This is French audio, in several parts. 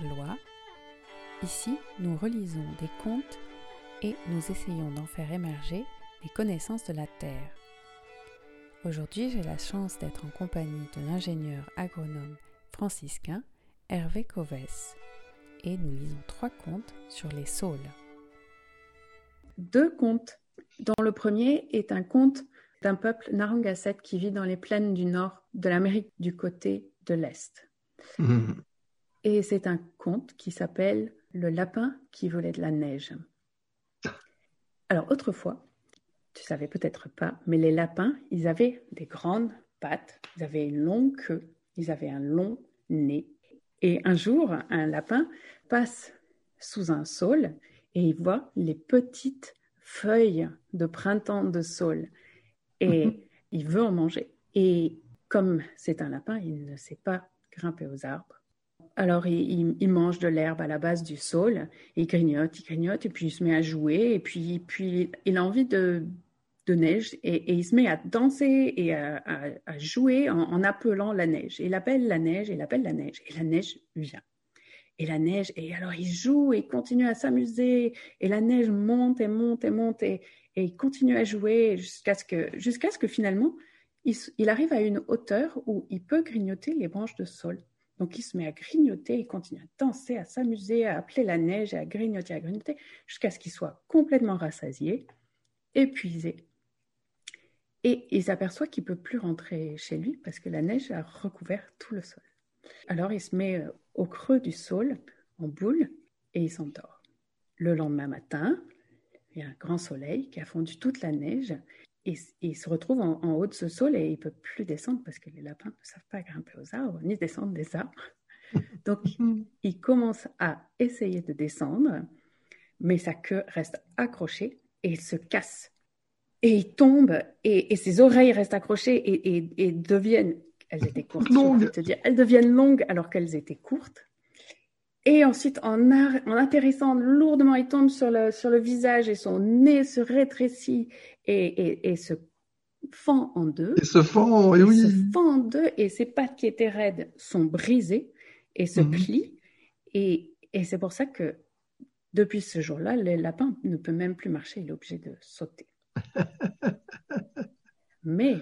Loi. Ici, nous relisons des contes et nous essayons d'en faire émerger les connaissances de la Terre. Aujourd'hui, j'ai la chance d'être en compagnie de l'ingénieur agronome franciscain Hervé Covès et nous lisons trois contes sur les saules. Deux contes, dont le premier est un conte d'un peuple Narragansett qui vit dans les plaines du nord de l'Amérique du côté de l'Est. Mmh. Et c'est un conte qui s'appelle Le lapin qui volait de la neige. Alors autrefois, tu savais peut-être pas, mais les lapins, ils avaient des grandes pattes, ils avaient une longue queue, ils avaient un long nez. Et un jour, un lapin passe sous un saule et il voit les petites feuilles de printemps de saule. Et il veut en manger. Et comme c'est un lapin, il ne sait pas grimper aux arbres. Alors il, mange de l'herbe à la base du saule, il grignote, il grignote, et puis il se met à jouer, et puis, puis il a envie de, neige, et, il se met à danser et à, jouer en, appelant la neige. Il appelle la neige, il appelle la neige, et la neige vient. Et la neige, et alors il joue et il continue à s'amuser, et la neige monte et monte et monte, et, il continue à jouer jusqu'à ce que, ce que finalement, il, il, arrive à une hauteur où il peut grignoter les branches de saule. Donc il se met à grignoter, il continue à danser, à s'amuser, à appeler la neige, à grignoter, à grignoter, jusqu'à ce qu'il soit complètement rassasié, épuisé. Et il s'aperçoit qu'il peut plus rentrer chez lui parce que la neige a recouvert tout le sol. Alors il se met euh, au creux du sol, en boule, et il s'endort. Le lendemain matin, il y a un grand soleil qui a fondu toute la neige, il se retrouve en, haut de ce sol et il peut plus descendre parce que les lapins ne savent pas grimper aux arbres ni descendre des arbres. Donc, il commence à essayer de descendre, mais sa queue reste accrochée et il se casse. Et il tombe et, ses oreilles restent accrochées et, deviennent, elles étaient courtes, te dire, elles deviennent longues alors qu'elles étaient courtes. Et ensuite, en, en, atterrissant lourdement, il tombe sur le, sur le visage et son nez se rétrécit et, et, se fend en deux. Et se fend, et oui. se fend en deux et ses pattes qui étaient raides sont brisées et se mhm. plient. Et, et c'est pour ça que depuis ce jour-là, le lapin ne peut même plus marcher, il est obligé de sauter. Mais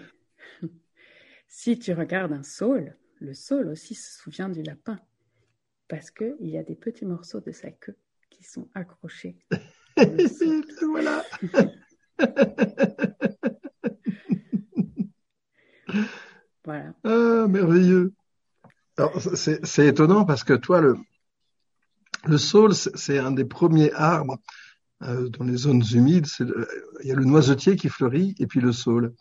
si tu regardes un saule, le saule aussi se souvient du lapin parce qu'il y a des petits morceaux de sa queue qui sont accrochés. voilà. voilà. Ah, merveilleux. C'est étonnant parce que toi, le, le saule, c'est un des premiers arbres euh, dans les zones humides. Il y a le noisetier qui fleurit et puis le saule.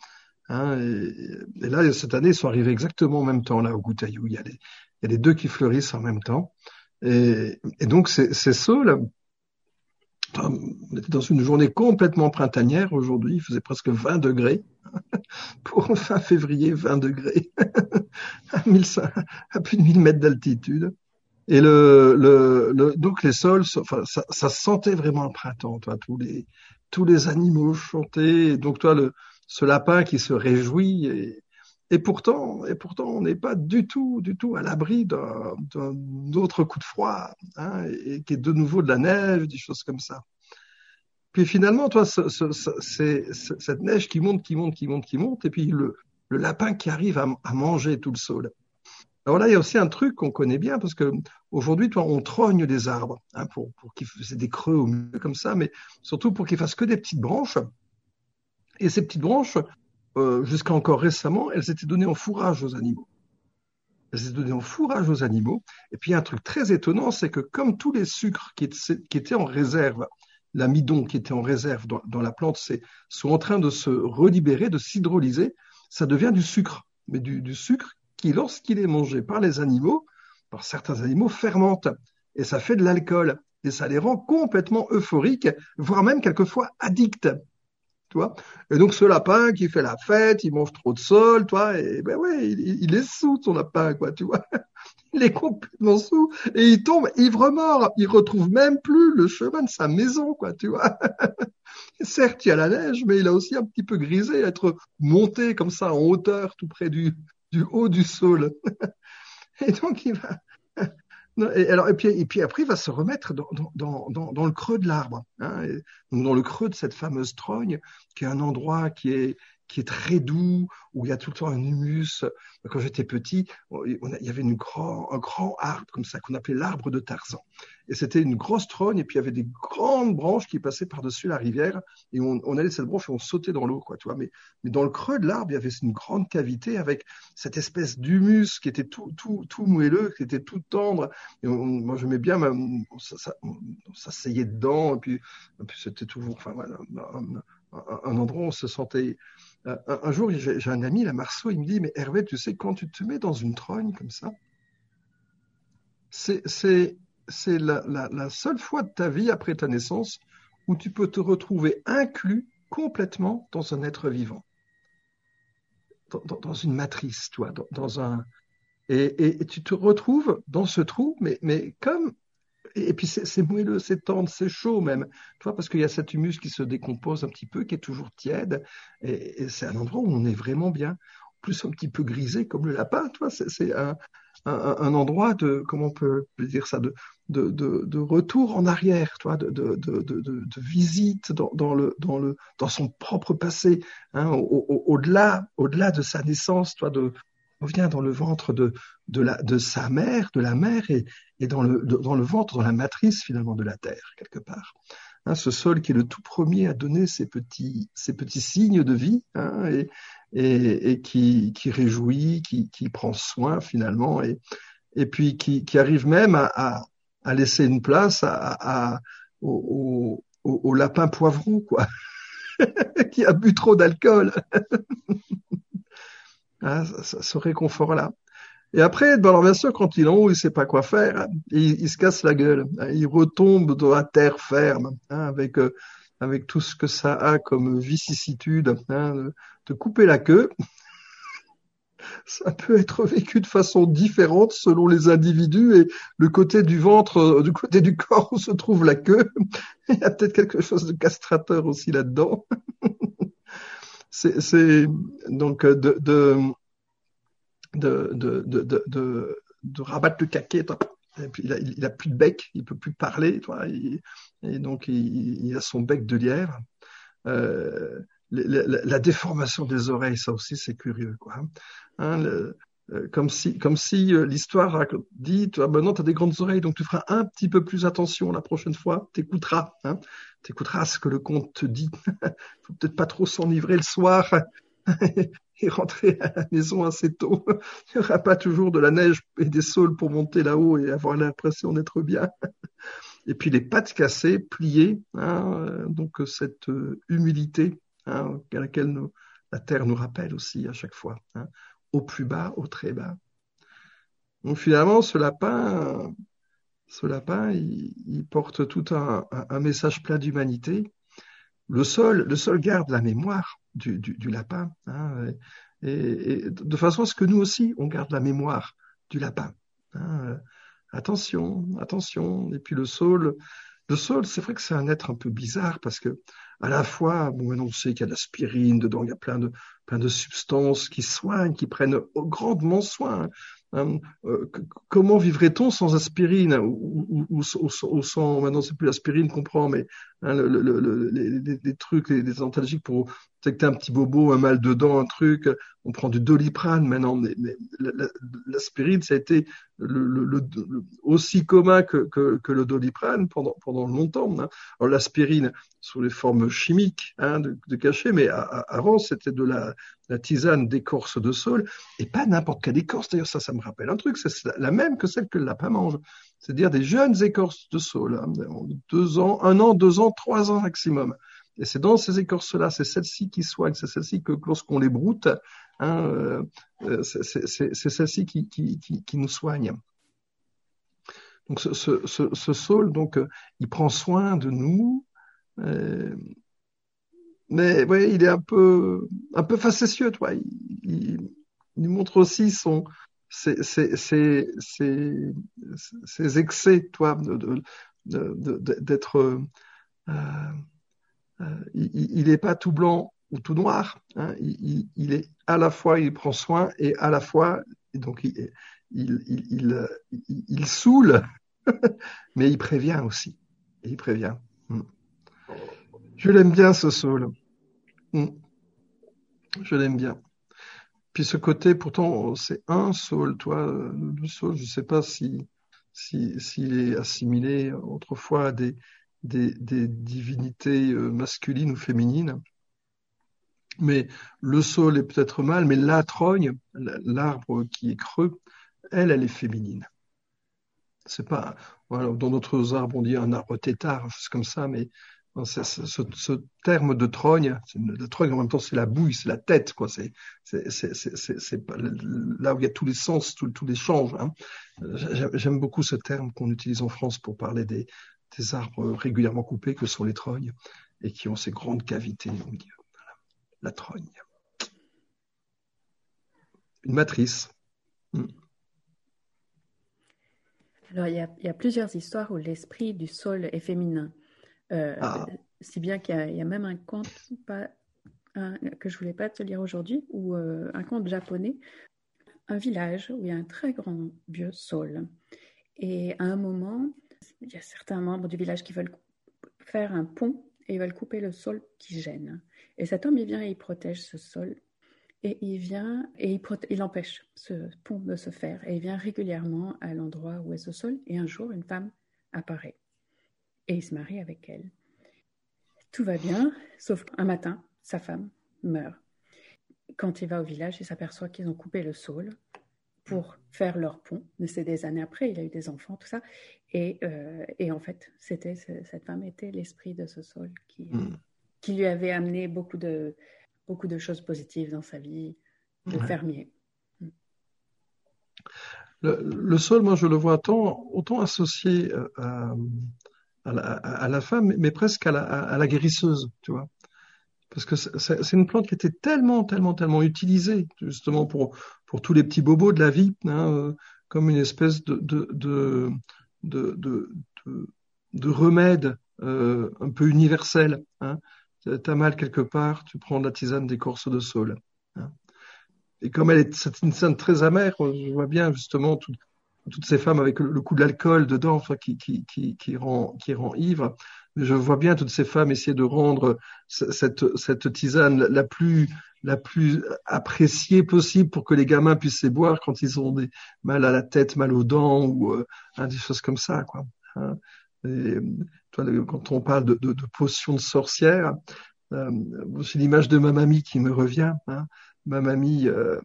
Hein, et, là, cette année, ils sont arrivés exactement en même temps, là, au Goutaillou. Il y a les, il y a les deux qui fleurissent en même temps. Et, donc, ces, ces saules, on était dans une journée complètement printanière aujourd'hui, il faisait presque 20 degrés. Pour fin février, 20 degrés, à, 1500, à plus de 1000 mètres d'altitude. Et le, le, le, donc les sols, ça, sentait vraiment le printemps, toi, tous les, tous les animaux chantaient. Donc toi, le, ce lapin qui se réjouit. Et pourtant, et pourtant, on n'est pas du tout, du tout à l'abri d'un, autre coup de froid, hein, et, qui est de nouveau de la neige, des choses comme ça. Puis finalement, toi, ce, ce, c'est cette neige qui monte, qui monte, qui monte, qui monte, et puis le, lapin qui arrive à, manger tout le sol. Alors là, il y a aussi un truc qu'on connaît bien parce que aujourd'hui, toi, on trogne des arbres hein, pour, pour qu'ils fassent des creux au milieu comme ça, mais surtout pour qu'ils fassent que des petites branches. Et ces petites branches, euh, jusqu'à encore récemment, elles étaient données en fourrage aux animaux. Elles étaient données en fourrage aux animaux. Et puis, un truc très étonnant, c'est que comme tous les sucres qui étaient, en réserve, l'amidon qui était en réserve dans, la plante, sont en train de se relibérer, de s'hydrolyser, ça devient du sucre. Mais du, du sucre qui, lorsqu'il est mangé par les animaux, par certains animaux, fermente. Et ça fait de l'alcool. Et ça les rend complètement euphoriques, voire même quelquefois addicts. Tu vois et donc ce lapin qui fait la fête, il mange trop de sol, toi, et ben ouais, il, est sous son lapin, quoi, tu vois. Il est complètement sous et il tombe ivre mort. Il retrouve même plus le chemin de sa maison, quoi, tu vois. Certes, il y a la neige, mais il a aussi un petit peu grisé, être monté comme ça en hauteur, tout près du, du haut du sol. Et donc il va. Et, alors, puis, après, il va se remettre dans, le creux de l'arbre, hein, dans le creux de cette fameuse trogne, qui est un endroit qui est, qui est très doux, où il y a tout le temps un humus. Quand j'étais petit, il y avait un grand arbre comme ça qu'on appelait l'arbre de Tarzan. Et c'était une grosse trogne, et puis il y avait des grandes branches qui passaient par-dessus la rivière, et on, on allait cette branche et on sautait dans l'eau, quoi, tu vois. Mais, dans le creux de l'arbre, il y avait une grande cavité avec cette espèce d'humus qui était tout, tout, tout moelleux, qui était tout tendre. Et moi, j'aimais bien, ça, on s'asseyait dedans, et puis, c'était toujours, enfin voilà, endroit où on se sentait euh, un, jour, j'ai un ami, la Marceau, il me dit, mais Hervé, tu sais, quand tu te mets dans une trogne comme ça, c'est la, la, seule fois de ta vie après ta naissance où tu peux te retrouver inclus complètement dans un être vivant, dans, une matrice, toi, dans, un... Et, et, tu te retrouves dans ce trou, mais comme et, puis c'est moelleux, c'est tendre, c'est chaud même, tu vois, parce qu'il y a cet humus qui se décompose un petit peu, qui est toujours tiède, et, c'est un endroit où on est vraiment bien. En plus, un petit peu grisé comme le lapin, tu vois, c'est un, endroit de, comment on peut dire ça, de, de, de, retour en arrière, tu de, de, visite dans, le, dans, le, dans son propre passé, hein, au-delà au, au-delà de sa naissance, tu vois, de, revient dans le ventre de, de, la, de sa mère, de la mère, et, et dans, le, dans le ventre, dans la matrice finalement de la terre, quelque part. Hein, ce sol qui est le tout premier à donner ces petits, petits signes de vie, hein, et, et, et, qui, qui réjouit, qui, qui prend soin finalement, et, et puis qui, qui arrive même à, à, à laisser une place à, à, au, au, au lapin poivron, quoi, qui a bu trop d'alcool. Hein, ce réconfort-là. Et après, bon, alors bien sûr, quand il est en haut, il sait pas quoi faire, il, il, se casse la gueule, hein, il retombe dans la terre ferme, hein, avec euh, avec tout ce que ça a comme vicissitude, hein, de, de, couper la queue. ça peut être vécu de façon différente selon les individus et le côté du ventre, euh, du côté du corps où se trouve la queue. il y a peut-être quelque chose de castrateur aussi là-dedans. c'est donc euh, de, de, de, de, de, rabattre le caquet. Il a, il a, plus de bec, il peut plus parler, toi, et donc il, il, a son bec de lièvre. Euh, la, la, la, déformation des oreilles, ça aussi c'est curieux, quoi. Hein, le, euh, comme si, comme si euh, l'histoire dit, toi, ben non, tu as des grandes oreilles, donc tu feras un petit peu plus attention la prochaine fois, t'écouteras, hein, t'écouteras ce que le conte te dit. faut peut-être pas trop s'enivrer le soir et rentrer à la maison assez tôt. Il n'y aura pas toujours de la neige et des saules pour monter là-haut et avoir l'impression d'être bien. Et puis les pattes cassées, pliées, hein, euh, donc cette humilité hein, à laquelle la terre nous rappelle aussi à chaque fois. Hein au plus bas, au très bas. Donc finalement, ce lapin, ce lapin, il, porte tout un, message plein d'humanité. Le sol, le sol garde la mémoire du, lapin, hein, de façon à ce que nous aussi, on garde la mémoire du lapin. Hein. Attention, attention. Et puis le sol, le sol, c'est vrai que c'est un être un peu bizarre parce que à la fois, bon, on sait qu'il y a de l'aspirine dedans, il y a plein de substances qui soignent, qui prennent grandement soin. Hein, euh, comment vivrait-on sans aspirine ou, ou, ou, sans, maintenant c'est plus l'aspirine qu'on prend, mais hein, le, le, le, les, les, trucs, les, les antalgiques pour detecter un petit bobo, un mal dedans, un truc, on prend du doliprane maintenant, mais, l'aspirine, ça a été aussi commun que, que, que, le doliprane pendant, pendant longtemps. Hein. Alors l'aspirine sous les formes chimiques hein, de, de cachet, mais avant c'était de la, la tisane d'écorce de saule, et pas n'importe quelle écorce. D'ailleurs, ça, ça me rappelle un truc, c'est la même que celle que le lapin mange. C'est-à-dire des jeunes écorces de saule, hein, deux ans, un an, deux ans, trois ans maximum. Et c'est dans ces écorces-là, c'est celles-ci qui soignent, c'est celles-ci que lorsqu'on les broute, hein, euh, euh c'est celles-ci qui, nous soignent. Donc ce, ce, donc, euh, il prend soin de nous, mais il est un peu, un peu facétieux, toi. Il, montre aussi son, ses, excès, toi, d'être, il n'est pas tout blanc ou tout noir. Hein. Il, est à la fois, il prend soin et à la fois, donc il, il, il, saoule, mais il prévient aussi. il prévient. Hmm. Je l'aime bien, ce saule. Hmm. Je l'aime bien. Puis ce côté, pourtant, c'est un saule, toi, le saule, je ne sais pas si s'il est assimilé autrefois à des, des, divinités euh, masculines ou féminines. Mais le sol est peut-être mal, mais la trogne, l'arbre qui est creux, elle, elle est féminine. C'est pas, voilà, dans d'autres arbres, on dit un arbre tétard, chose comme ça, mais ce, terme de trogne, la trogne en même temps c'est la bouille, c'est la tête, quoi. C'est, là où il y a tous les sens, tous les changes. Hein. J'aime beaucoup ce terme qu'on utilise en France pour parler des, des arbres régulièrement coupés que sont les trognes et qui ont ces grandes cavités au milieu. La trogne. Une matrice. Hmm. Alors, il y, a, plusieurs histoires où l'esprit du sol est féminin. Euh, ah. Si bien qu'il y, a même un conte pas, que je voulais pas te lire aujourd'hui, ou euh, un conte japonais, un village où il y a un très grand vieux sol. Et à un moment, il y a certains membres du village qui veulent faire un pont et ils veulent couper le sol qui gêne. Et cet homme, il vient et il protège ce sol. Et il vient et il, empêche ce pont de se faire. Et il vient régulièrement à l'endroit où est ce sol. Et un jour, une femme apparaît. Et il se marie avec elle. Tout va bien, sauf qu'un matin, sa femme meurt. Quand il va au village, il s'aperçoit qu'ils ont coupé le sol pour faire leur pont. Mais c'est des années après, il a eu des enfants, tout ça. Et, euh, et en fait, c'était cette femme était l'esprit de ce sol qui, hmm. qui lui avait amené beaucoup de, beaucoup de choses positives dans sa vie de fermier. Hmm. Le, le, sol, moi, je le vois autant, autant associé euh, à, à, la, à, la, femme, mais presque à la, à la guérisseuse, tu vois parce que c'est une plante qui était tellement, tellement, tellement utilisée justement pour pour tous les petits bobos de la vie, hein, euh, comme une espèce de de de de, de, de remède euh, un peu universel. Hein. T'as mal quelque part, tu prends de la tisane d'écorce de saule. Hein. Et comme elle est, c'est une tisane très amère, je vois bien justement tout, toutes ces femmes avec le, coup de l'alcool dedans, enfin, qui, qui, qui, qui, rend, qui rend ivre je vois bien toutes ces femmes essayer de rendre cette, cette tisane la plus, la plus appréciée possible pour que les gamins puissent les boire quand ils ont des mal à la tête, mal aux dents ou euh, des choses comme ça. Quoi. Hein. Et, toi, quand on parle de, de, de potions de sorcière, euh, c'est l'image de ma mamie qui me revient. Hein. Ma mamie, euh,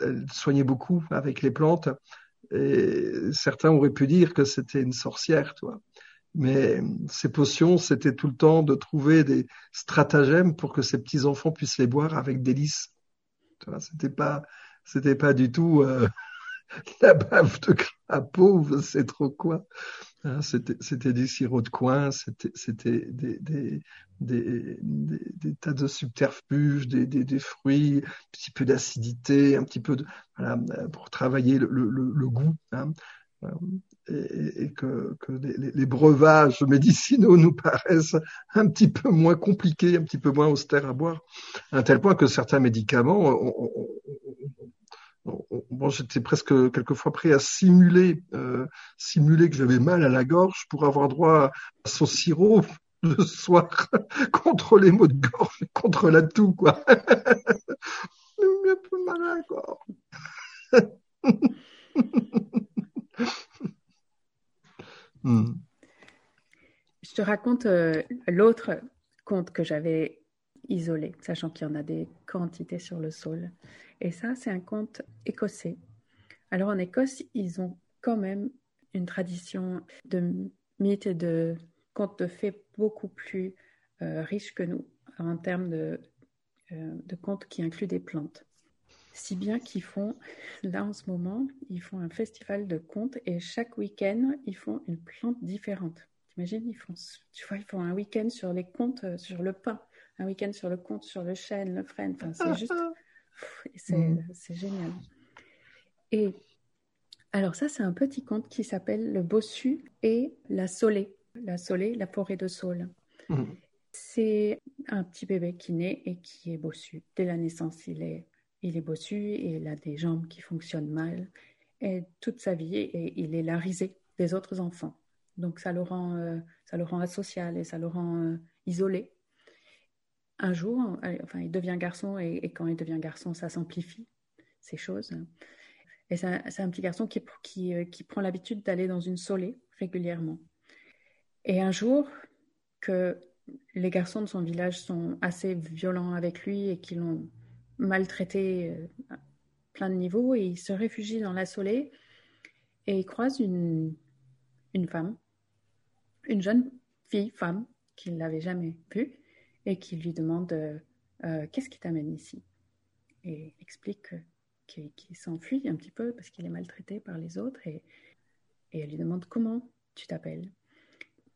elle soignait beaucoup avec les plantes et certains auraient pu dire que c'était une sorcière, toi. Mais ces potions, c'était tout le temps de trouver des stratagèmes pour que ces petits enfants puissent les boire avec délice. C'était pas, c'était pas du tout euh, la bave de crapaud, c'est trop quoi. Hein, c'était, des sirops de coin, c'était, des, des, tas de subterfuges, des, fruits, un petit peu d'acidité, un petit peu de, voilà, pour travailler le, le, le goût. Hein et, que, les, breuvages médicinaux nous paraissent un petit peu moins compliqués, un petit peu moins austères à boire, à tel point que certains médicaments, bon, j'étais presque quelquefois prêt à simuler, euh, simuler que j'avais mal à la gorge pour avoir droit à son sirop le soir contre les maux de gorge, contre la toux, quoi. J'ai mal à la gorge. Hmm. Je te raconte euh, l'autre conte que j'avais isolé, sachant qu'il y en a des quantités sur le sol. Et ça, c'est un conte écossais. Alors en Écosse, ils ont quand même une tradition de mythes et de contes de fées beaucoup plus euh, riche que nous en termes de, euh, de contes qui incluent des plantes. Si bien qu'ils font, là en ce moment, ils font un festival de contes et chaque week-end, ils font une plante différente. T'imagines, ils font, tu vois, ils font un week-end sur les contes, euh, sur le pain, un week-end sur le conte, sur le chêne, le frêne. Enfin, c'est juste, mm. c'est génial. Et alors ça, c'est un petit conte qui s'appelle Le Bossu et la Solée. La Solée, la forêt de Saule. Mm. C'est un petit bébé qui naît et qui est bossu. Dès la naissance, il est il est bossu et il a des jambes qui fonctionnent mal. et toute sa vie et il est la risée des autres enfants. Donc ça le rend, euh, ça le rend asocial et ça le rend euh, isolé. Un jour, enfin, il devient garçon et, quand il devient garçon, ça s'amplifie, ces choses. Et c'est un, petit garçon qui, qui, euh, prend l'habitude d'aller dans une solée régulièrement. Et un jour, que les garçons de son village sont assez violents avec lui et qui l'ont maltraité à plein de niveaux, et il se réfugie dans la solée et il croise une, une femme une jeune fille, femme, qui ne l'avait jamais vue et qui lui demande euh, euh, Qu'est-ce qui t'amène ici? Et explique qu'il s'enfuit un petit peu parce qu'il est maltraité par les autres et, elle lui demande Comment tu t'appelles?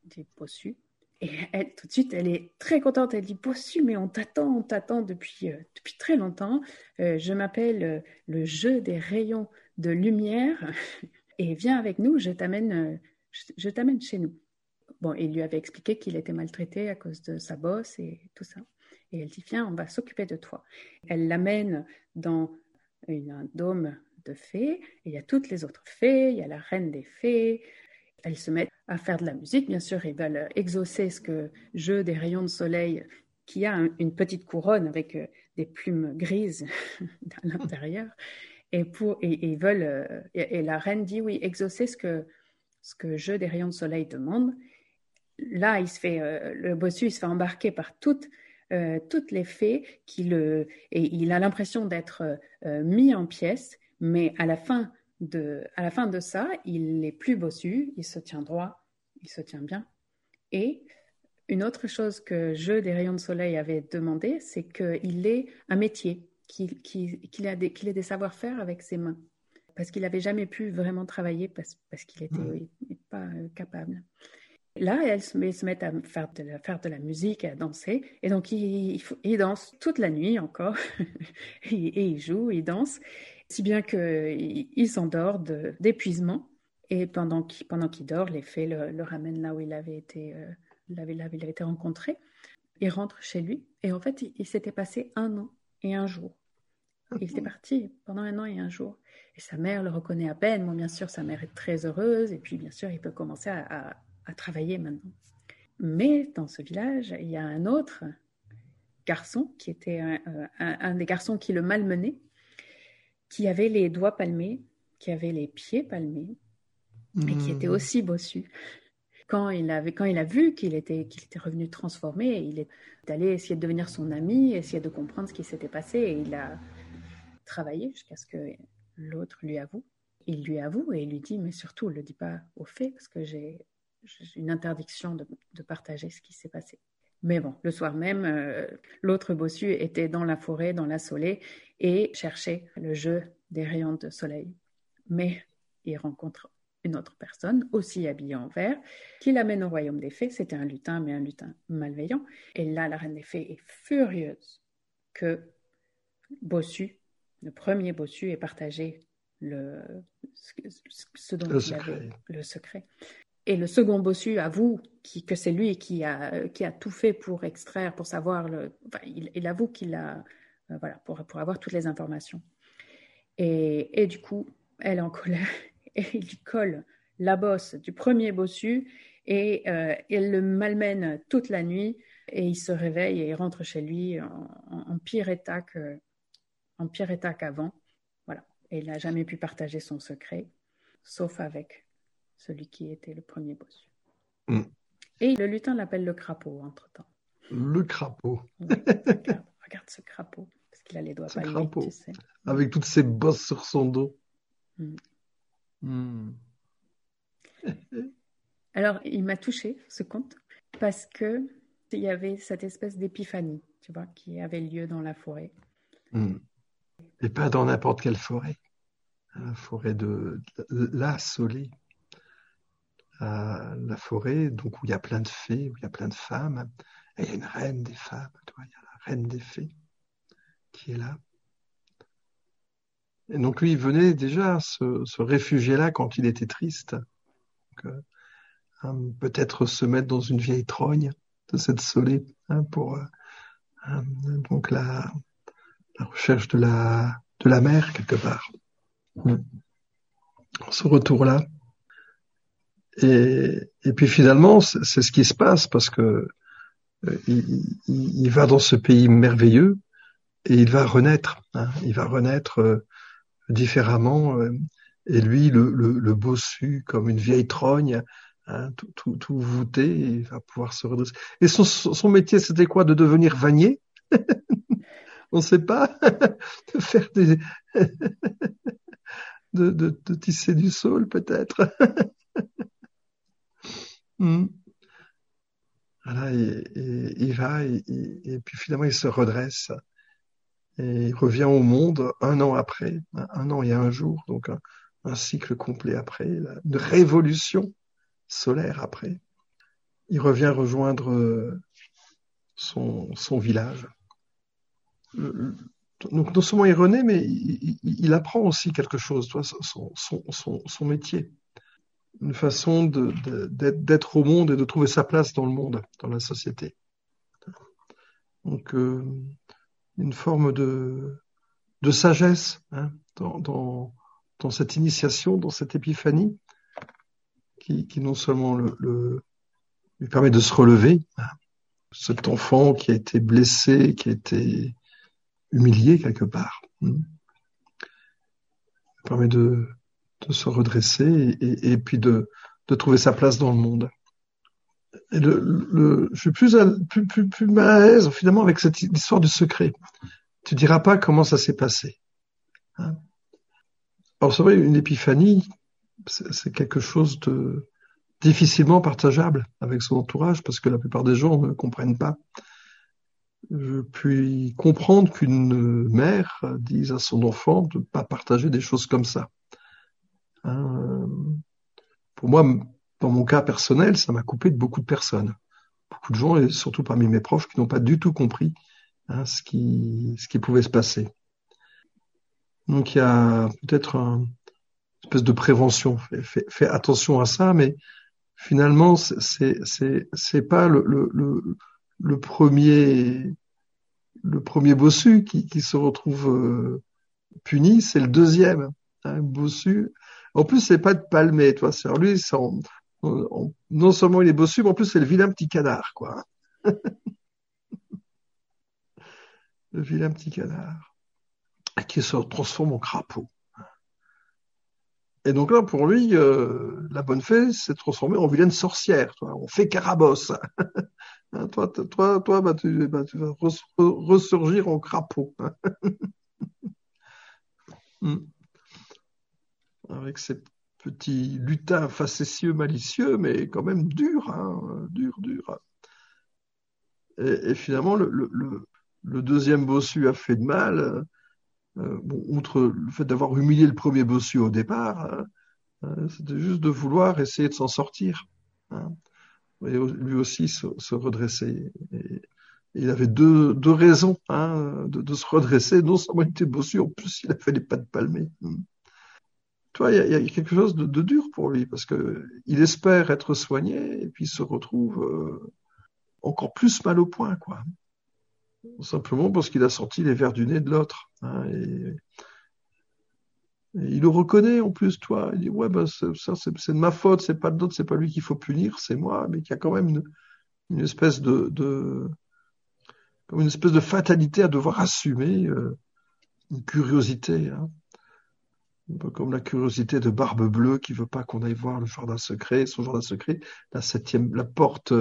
Dit Bossu. Et elle, tout de suite, elle est très contente. Elle dit Bossu, mais on t'attend, on t'attend depuis, euh, depuis très longtemps. je m'appelle le jeu des rayons de lumière et viens avec nous, je t'amène, je t'amène chez nous. Bon, il lui avait expliqué qu'il était maltraité à cause de sa bosse et tout ça. Et elle dit, viens, on va s'occuper de toi. Elle l'amène dans un dôme de fées. Et il y a toutes les autres fées, il y a la reine des fées. Elles se mettent à faire de la musique, bien sûr, ils veulent exaucer ce que jeu des rayons de soleil qui a une petite couronne avec euh, des plumes grises à l'intérieur. Et, pour, et, ils veulent, euh, et, la reine dit oui, exaucer ce que, ce que jeu des rayons de soleil demande là, il se fait, euh, le bossu, il se fait embarquer par toutes, euh, toutes les fées qui le, et il a l'impression d'être euh, mis en pièces, mais à la fin de, à la fin de ça, il n'est plus bossu, il se tient droit, il se tient bien. Et une autre chose que Jeu des rayons de soleil avait demandé, c'est qu'il ait un métier, qu'il ait des savoir-faire avec ses mains, parce qu'il n'avait jamais pu vraiment travailler parce, parce qu'il n'était mmh. pas capable. Là, elles se, mettent à faire de, la, faire de la musique, à danser. Et donc, ils, dansent toute la nuit encore. et, ils jouent, ils dansent. Si bien qu'il s'endort d'épuisement. Et pendant qu'il pendant dort, les fées le, ramènent là où il avait été, euh, il avait, été rencontré. Il rentre chez lui. Et en fait, il, s'était passé un an et un jour. Il était parti pendant un an et un jour. Et sa mère le reconnaît à peine. Bon, bien sûr, sa mère est très heureuse. Et puis, bien sûr, il peut commencer à à travailler maintenant. Mais dans ce village, il y a un autre garçon qui était un, des garçons qui le malmenait, qui avait les doigts palmés, qui avait les pieds palmés et qui était hmm. aussi bossu. Quand il, avait, quand il a vu qu'il était, qu'il était revenu transformé, il est allé essayer de devenir son ami, essayer de comprendre ce qui s'était passé et il a travaillé jusqu'à ce que l'autre lui avoue. Il lui avoue et il lui dit, mais surtout, ne le dis pas au fait parce que j'ai une interdiction de, partager ce qui s'est passé. Mais bon, le soir même, euh, l'autre bossu était dans la forêt, dans la solée, et cherchait le jeu des rayons de soleil. Mais il rencontre une autre personne, aussi habillée en vert, qui l'amène au royaume des fées. C'était un lutin, mais un lutin malveillant. Et là, la reine des fées est furieuse que Bossu, le premier Bossu, ait partagé le, ce, dont il avait le secret. Et le second bossu avoue que c'est lui qui a, tout fait pour extraire, pour savoir. Il, avoue qu'il a. Euh, voilà, pour, avoir toutes les informations. Et, du coup, elle est en colère et il colle la bosse du premier bossu et euh, elle le malmène toute la nuit et il se réveille et il rentre chez lui en, pire état que, en pire état qu'avant. Voilà. Et il n'a jamais pu partager son secret, sauf avec celui qui était le premier bossu. Hmm. Et le lutin l'appelle le crapaud entre-temps. Le crapaud. regarde, ce crapaud, parce qu'il a les doigts ce crapaud, tu sais. Avec toutes ses bosses sur son dos. Hmm. Hmm. Alors, il m'a touché ce conte parce que il y avait cette espèce d'épiphanie, tu vois, qui avait lieu dans la forêt. Et pas dans n'importe quelle forêt. La forêt de la La forêt, donc où il y a plein de fées, où il y a plein de femmes. Et il y a une reine des femmes, il y a la reine des fées qui est là. Et donc lui, il venait déjà se, réfugier là quand il était triste. Euh, hein, peut-être se mettre dans une vieille trogne de cette solée hein, pour euh, hein, donc la, la, recherche de la, de la mer quelque part. Mm. ce retour-là. Et, puis finalement, c'est ce qui se passe parce que euh, il, va dans ce pays merveilleux et il va renaître. Hein, il va renaître euh, différemment. Euh, et lui, le, le, le, bossu, comme une vieille trogne, hein, tout, tout, tout, voûté, il va pouvoir se redresser. Et son, son métier, c'était quoi? De devenir vannier? On ne sait pas. de faire des... de, de, de, tisser du saule, peut-être. Hmm. Voilà, il va, et, puis finalement, il se redresse. Et il revient au monde un an après, un an et un jour, donc un, cycle complet après, une révolution solaire après. Il revient rejoindre son, village. Donc non seulement il renaît, mais il, apprend aussi quelque chose, toi, son métier, une façon d'être au monde et de trouver sa place dans le monde, dans la société. Donc euh, une forme de, sagesse hein, dans, cette initiation, dans cette épiphanie, qui, non seulement le, le, lui permet de se relever, hein, cet enfant qui a été blessé, qui a été humilié quelque part, hein, permet de, de se redresser et, puis de, de trouver sa place dans le monde. Et le, le, je suis plus, à, plus, plus, plus mal à l'aise finalement avec cette histoire du secret. Tu diras pas comment ça s'est passé. Hein Alors c'est vrai, une épiphanie, c'est quelque chose de difficilement partageable avec son entourage parce que la plupart des gens ne comprennent pas. Je puis comprendre qu'une mère dise à son enfant de ne pas partager des choses comme ça. Hein Pour moi, dans mon cas personnel, ça m'a coupé de beaucoup de personnes. Beaucoup de gens, et surtout parmi mes profs, qui n'ont pas du tout compris hein, ce, qui, ce qui pouvait se passer. Donc il y a peut-être une espèce de prévention. Fais, attention à ça, mais finalement, c'est c'est pas le, le, le, le, premier le premier bossu qui, qui se retrouve euh, puni, c'est le deuxième. Hein, bossu. En plus, c'est pas de palmer, toi. C'est lui, non seulement il est bossu, mais en plus c'est le vilain petit canard, quoi. le vilain petit canard qui se transforme en crapaud. Et donc là, pour lui, euh, la bonne fée s'est transformée en vilaine sorcière. Toi. On fait carabosse. hein, toi, toi, toi bah, tu, bah, tu, vas res, ressurgir en crapaud. Hmm. Avec cette petit lutin facétieux, malicieux, mais quand même dur, hein, dur, dur. Et, finalement, le, deuxième bossu a fait de mal. Euh, outre le fait d'avoir humilié le premier bossu au départ, euh, c'était juste de vouloir essayer de s'en sortir. Hein, et lui aussi se, se redresser. Il avait deux, deux raisons hein, de, se redresser. Non seulement il était bossu, en plus il a fait les pattes palmées. Toi, il y, y a quelque chose de, de, dur pour lui parce que il espère être soigné et puis il se retrouve euh, encore plus mal au point, quoi. Simplement parce qu'il a sorti les vers du nez de l'autre. Hein, et, et, il le reconnaît en plus, toi. Il dit ouais, ben ça c'est de ma faute, c'est pas de l'autre, c'est pas lui qu'il faut punir, c'est moi, mais qu'il y a quand même une, une espèce de, de, comme une espèce de fatalité à devoir assumer, euh, une curiosité. Hein un peu comme la curiosité de Barbe Bleue qui veut pas qu'on aille voir le jardin secret, son jardin secret, la septième, la porte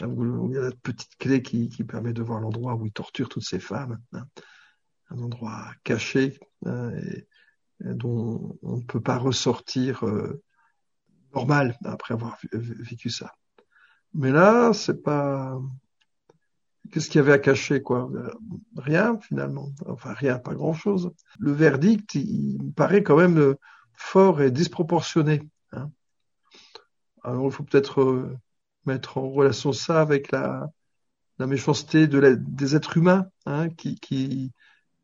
il y a la petite clé qui, permet de voir l'endroit où il torture toutes ces femmes, hein. un endroit caché hein, dont on ne peut pas ressortir euh, normal après avoir vécu ça. Mais là, c'est pas Qu'est-ce qu'il y avait à cacher, quoi? Rien, finalement. Enfin, rien, pas grand-chose. Le verdict, il me paraît quand même fort et disproportionné. Hein Alors, il faut peut-être euh, mettre en relation ça avec la, méchanceté des êtres humains, hein, qui, qui,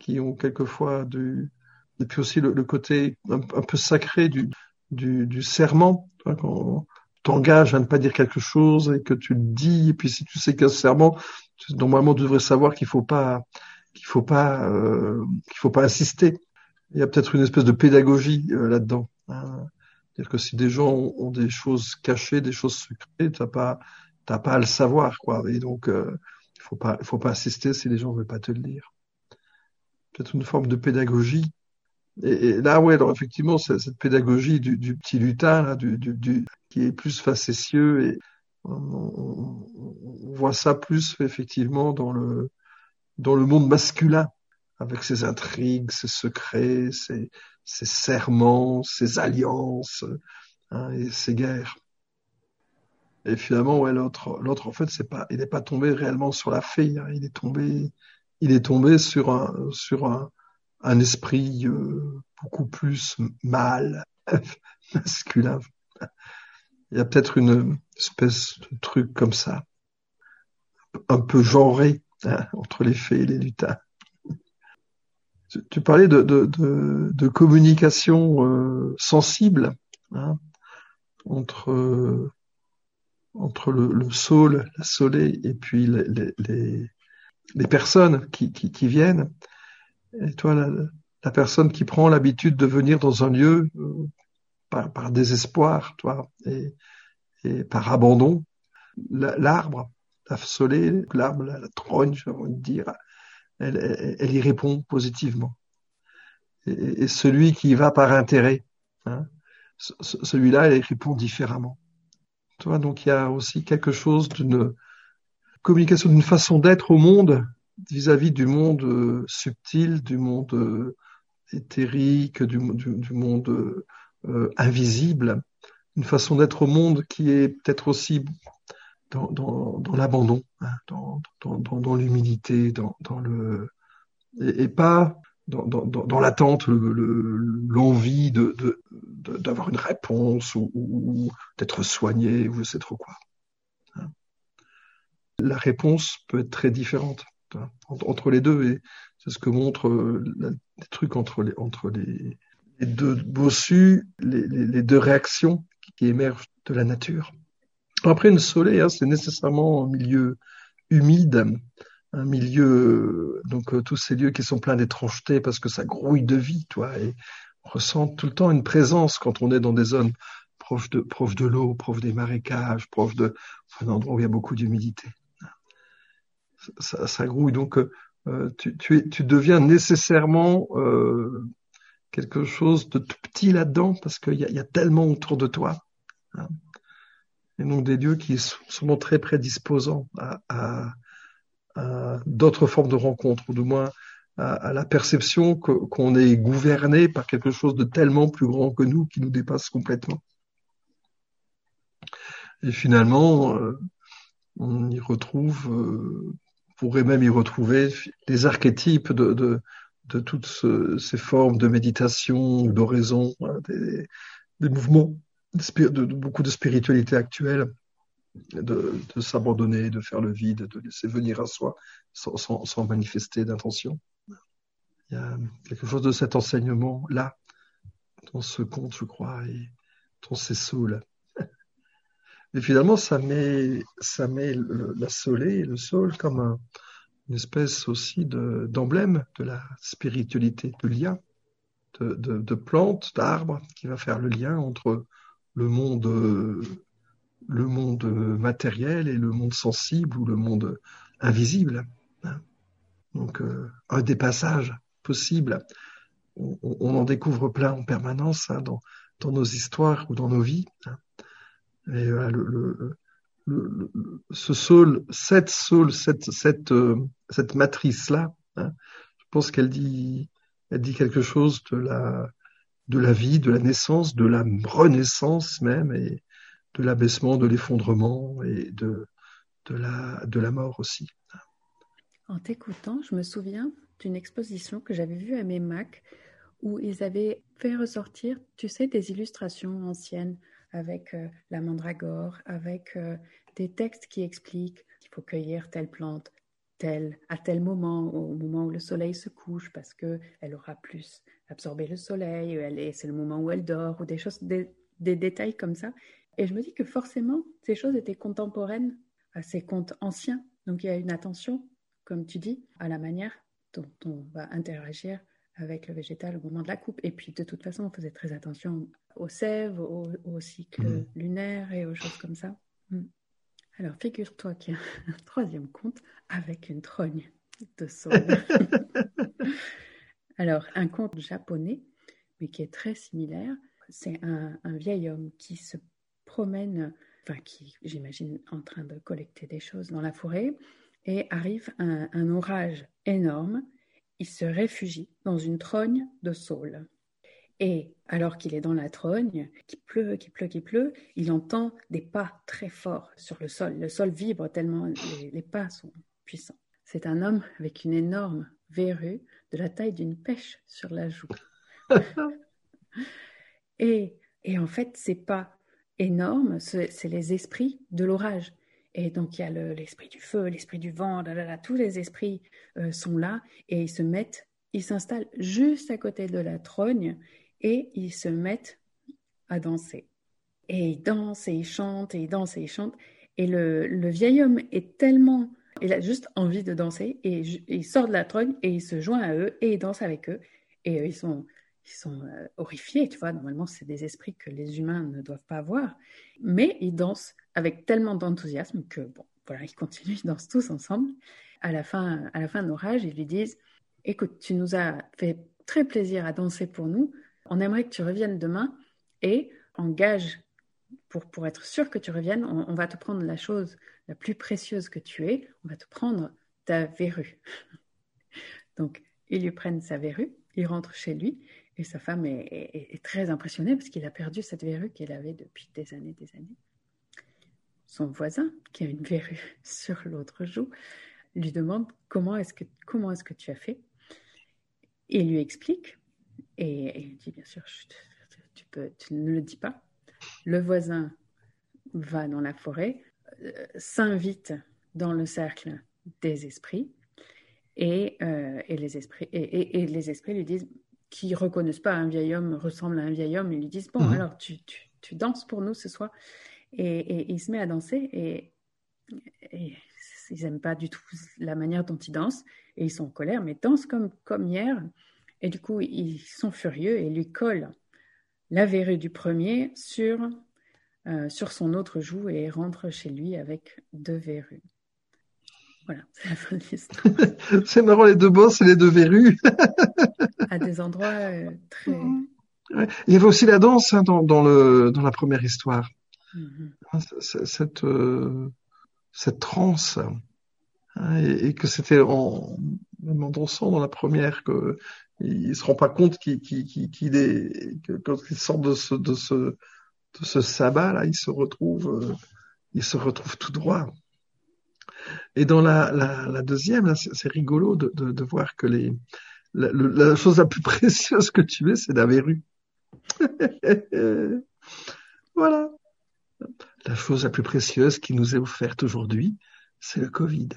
qui ont quelquefois du, et puis aussi le, côté un, peu sacré du, du, du serment, quand t'engages à ne pas dire quelque chose et que tu le dis, et puis si tu sais qu'un serment, normalement tu devrais savoir qu'il faut pas qu'il faut pas euh, qu'il faut pas insister. Il y a peut-être une espèce de pédagogie euh, là-dedans. Hein. C'est-à-dire que si des gens ont des choses cachées, des choses secrètes, t'as pas, t'as pas à le savoir, quoi. Et donc, euh, il faut pas, il faut pas assister si les gens veulent pas te le dire. Peut-être une forme de pédagogie. Et, là, ouais, alors effectivement, cette pédagogie du, du petit lutin, là, du, du, du, qui est plus facétieux, et on, voit ça plus effectivement dans le dans le monde masculin, avec ses intrigues, ses secrets, ses, serments, ses alliances hein, et ses guerres. Et finalement, ouais, l'autre, l'autre en fait, c'est pas, il n'est pas tombé réellement sur la fée. Hein, il est tombé, il est tombé sur un, sur un, un esprit euh, beaucoup plus mâle, masculin. Il y a peut-être une espèce de truc comme ça, un peu genré hein, entre les fées et les lutins. Tu, parlais de, de, de, de communication euh, sensible hein, entre entre le, le saule, la soleil et puis les, les, les personnes qui, qui, qui, viennent. Et toi, la, la personne qui prend l'habitude de venir dans un lieu euh, par, par, désespoir, toi, et, et par abandon, l'arbre, la, soleil, l'arbre, la, la trogne, j'ai envie de dire, elle, y répond positivement. Et, celui qui va par intérêt, hein, celui-là, il répond différemment. Tu donc il y a aussi quelque chose d'une communication, d'une façon d'être au monde vis-à-vis du monde euh, subtil, du monde euh, éthérique, du monde euh, invisible, une façon d'être au monde qui est peut-être aussi dans, dans, dans l'abandon, hein, dans, dans, l'humilité, dans, le et, pas dans, l'attente, l'envie de, d'avoir une réponse ou, ou d'être soigné ou je sais trop quoi. Hein. La réponse peut être très différente entre les deux et c'est ce que montre euh, les trucs entre les, entre les, deux bossus, les, les, deux réactions qui émergent de la nature. Après une soleil, hein, c'est nécessairement un milieu humide un milieu, donc euh, tous ces lieux qui sont pleins d'étrangeté parce que ça grouille de vie, toi, et on ressent tout le temps une présence quand on est dans des zones proches de, proches de l'eau, proches des marécages, proches de, endroit où il y a beaucoup d'humidité. Ça, ça, grouille, donc euh, tu, tu, tu deviens nécessairement euh, quelque chose de tout petit là-dedans parce qu'il y a, tellement autour de toi. Hein. Et donc des lieux qui sont, sont très prédisposants à, d'autres formes de rencontres, ou du moins à, la perception qu'on est gouverné par quelque chose de tellement plus grand que nous qui nous dépasse complètement. Et finalement, euh, on y retrouve, euh, pourrait même y retrouver les archétypes de, de, de toutes ce, ces formes de méditation d'oraison, hein, des, mouvements, de, beaucoup de spiritualité actuelle de, s'abandonner, de faire le vide, de laisser venir à soi sans, sans, manifester d'intention. Il y a quelque chose de cet enseignement-là dans ce conte, je crois, et dans ces saules. Et finalement, ça met, ça met la soleil et le saule comme un, une espèce aussi d'emblème de, la spiritualité, de lien, de, de, plante, d'arbre, qui va faire le lien entre le monde le monde matériel et le monde sensible ou le monde invisible. Hein. Donc, euh, un des passages possibles, on, en découvre plein en permanence hein, dans, dans, nos histoires ou dans nos vies. Hein. Le, le, ce soul, cette soul, cette, cette, euh, cette matrice-là, hein, je pense qu'elle dit, elle dit quelque chose de la, de la vie, de la naissance, de la renaissance même, et, de l'abaissement, de l'effondrement et de, de, la, de la mort aussi. En t'écoutant, je me souviens d'une exposition que j'avais vue à mes Mac où ils avaient fait ressortir, tu sais, des illustrations anciennes avec euh, la mandragore, avec euh, des textes qui expliquent qu'il faut cueillir telle plante, telle, à tel moment, au moment où le soleil se couche, parce que elle aura plus absorbé le soleil, c'est le moment où elle dort, ou des choses, des détails comme ça. Et je me dis que forcément, ces choses étaient contemporaines à ces contes anciens. Donc il y a une attention, comme tu dis, à la manière dont on va interagir avec le végétal au moment de la coupe. Et puis, de toute façon, on faisait très attention aux sèves, au, cycle mmh. lunaire et aux choses comme ça. Mmh. Alors, figure-toi qu'il y a un troisième conte avec une trogne de saule. Alors, un conte japonais, mais qui est très similaire, c'est un, vieil homme qui se promène, enfin, qui, j'imagine, en train de collecter des choses dans la forêt, et arrive un orage énorme il se réfugie dans une trogne de saule. Et alors qu'il est dans la trogne, qu'il pleut, qu'il pleut, qu'il pleut, il entend des pas très forts sur le sol. Le sol vibre tellement les, pas sont puissants. C'est un homme avec une énorme verrue de la taille d'une pêche sur la joue. et, et en fait, ces pas énormes, c'est les esprits de l'orage. Et donc, il y a l'esprit du feu, l'esprit du vent, tous les esprits euh, sont là et ils se mettent, ils s'installent juste à côté de la trogne et ils se mettent à danser. Et ils dansent et ils chantent et ils dansent et ils chantent. Et le, vieil homme est tellement, il a juste envie de danser et, il sort de la trogne et il se joint à eux et il danse avec eux. Et euh, ils sont, ils sont euh, horrifiés, tu vois. Normalement, c'est des esprits que les humains ne doivent pas avoir. Mais ils dansent avec tellement d'enthousiasme que, bon, voilà, ils continuent, ils dansent tous ensemble. À la fin, à la fin de l'orage, ils lui disent Écoute, tu nous as fait très plaisir à danser pour nous. On aimerait que tu reviennes demain et en gage pour, pour être sûr que tu reviennes, on, va te prendre la chose la plus précieuse que tu es, on va te prendre ta verrue. Donc, ils lui prennent sa verrue, il rentre chez lui et sa femme est, très impressionnée parce qu'il a perdu cette verrue qu'il avait depuis des années, des années. Son voisin, qui a une verrue sur l'autre joue, lui demande comment est-ce que, comment est-ce que tu as fait? il lui explique. Et, il dit, bien sûr, tu, peux, tu ne le dis pas. Le voisin va dans la forêt, euh, s'invite dans le cercle des esprits. Et, euh, et, les esprits, et, les esprits lui disent qui reconnaissent pas un vieil homme ressemble à un vieil homme, ils lui disent Bon, mhm. alors tu, tu, danses pour nous ce soir. Et, il se met à danser et, ils n'aiment pas du tout la manière dont il danse et ils sont en colère, mais dansent comme, comme hier. Et du coup, ils sont furieux et lui collent la verrue du premier sur, euh, sur son autre joue et rentre chez lui avec deux verrues. Voilà, c'est la fin de l'histoire. c'est marrant, les deux bosses et les deux verrues. à des endroits euh, très. Il y avait aussi la danse hein, dans, dans, le, dans la première histoire. Mm-hmm. Hein, cette, euh, cette transe. Hein, et, que c'était en, même en dansant dans la première que il se rend pas compte qu'il est que, quand il sort de ce de ce de ce sabbat là il se retrouve euh, il se retrouve tout droit et dans la, la, la deuxième, c'est rigolo de, de, de, voir que les, la, la, chose la plus précieuse que tu es, c'est la verrue. voilà. La chose la plus précieuse qui nous est offerte aujourd'hui, c'est le Covid.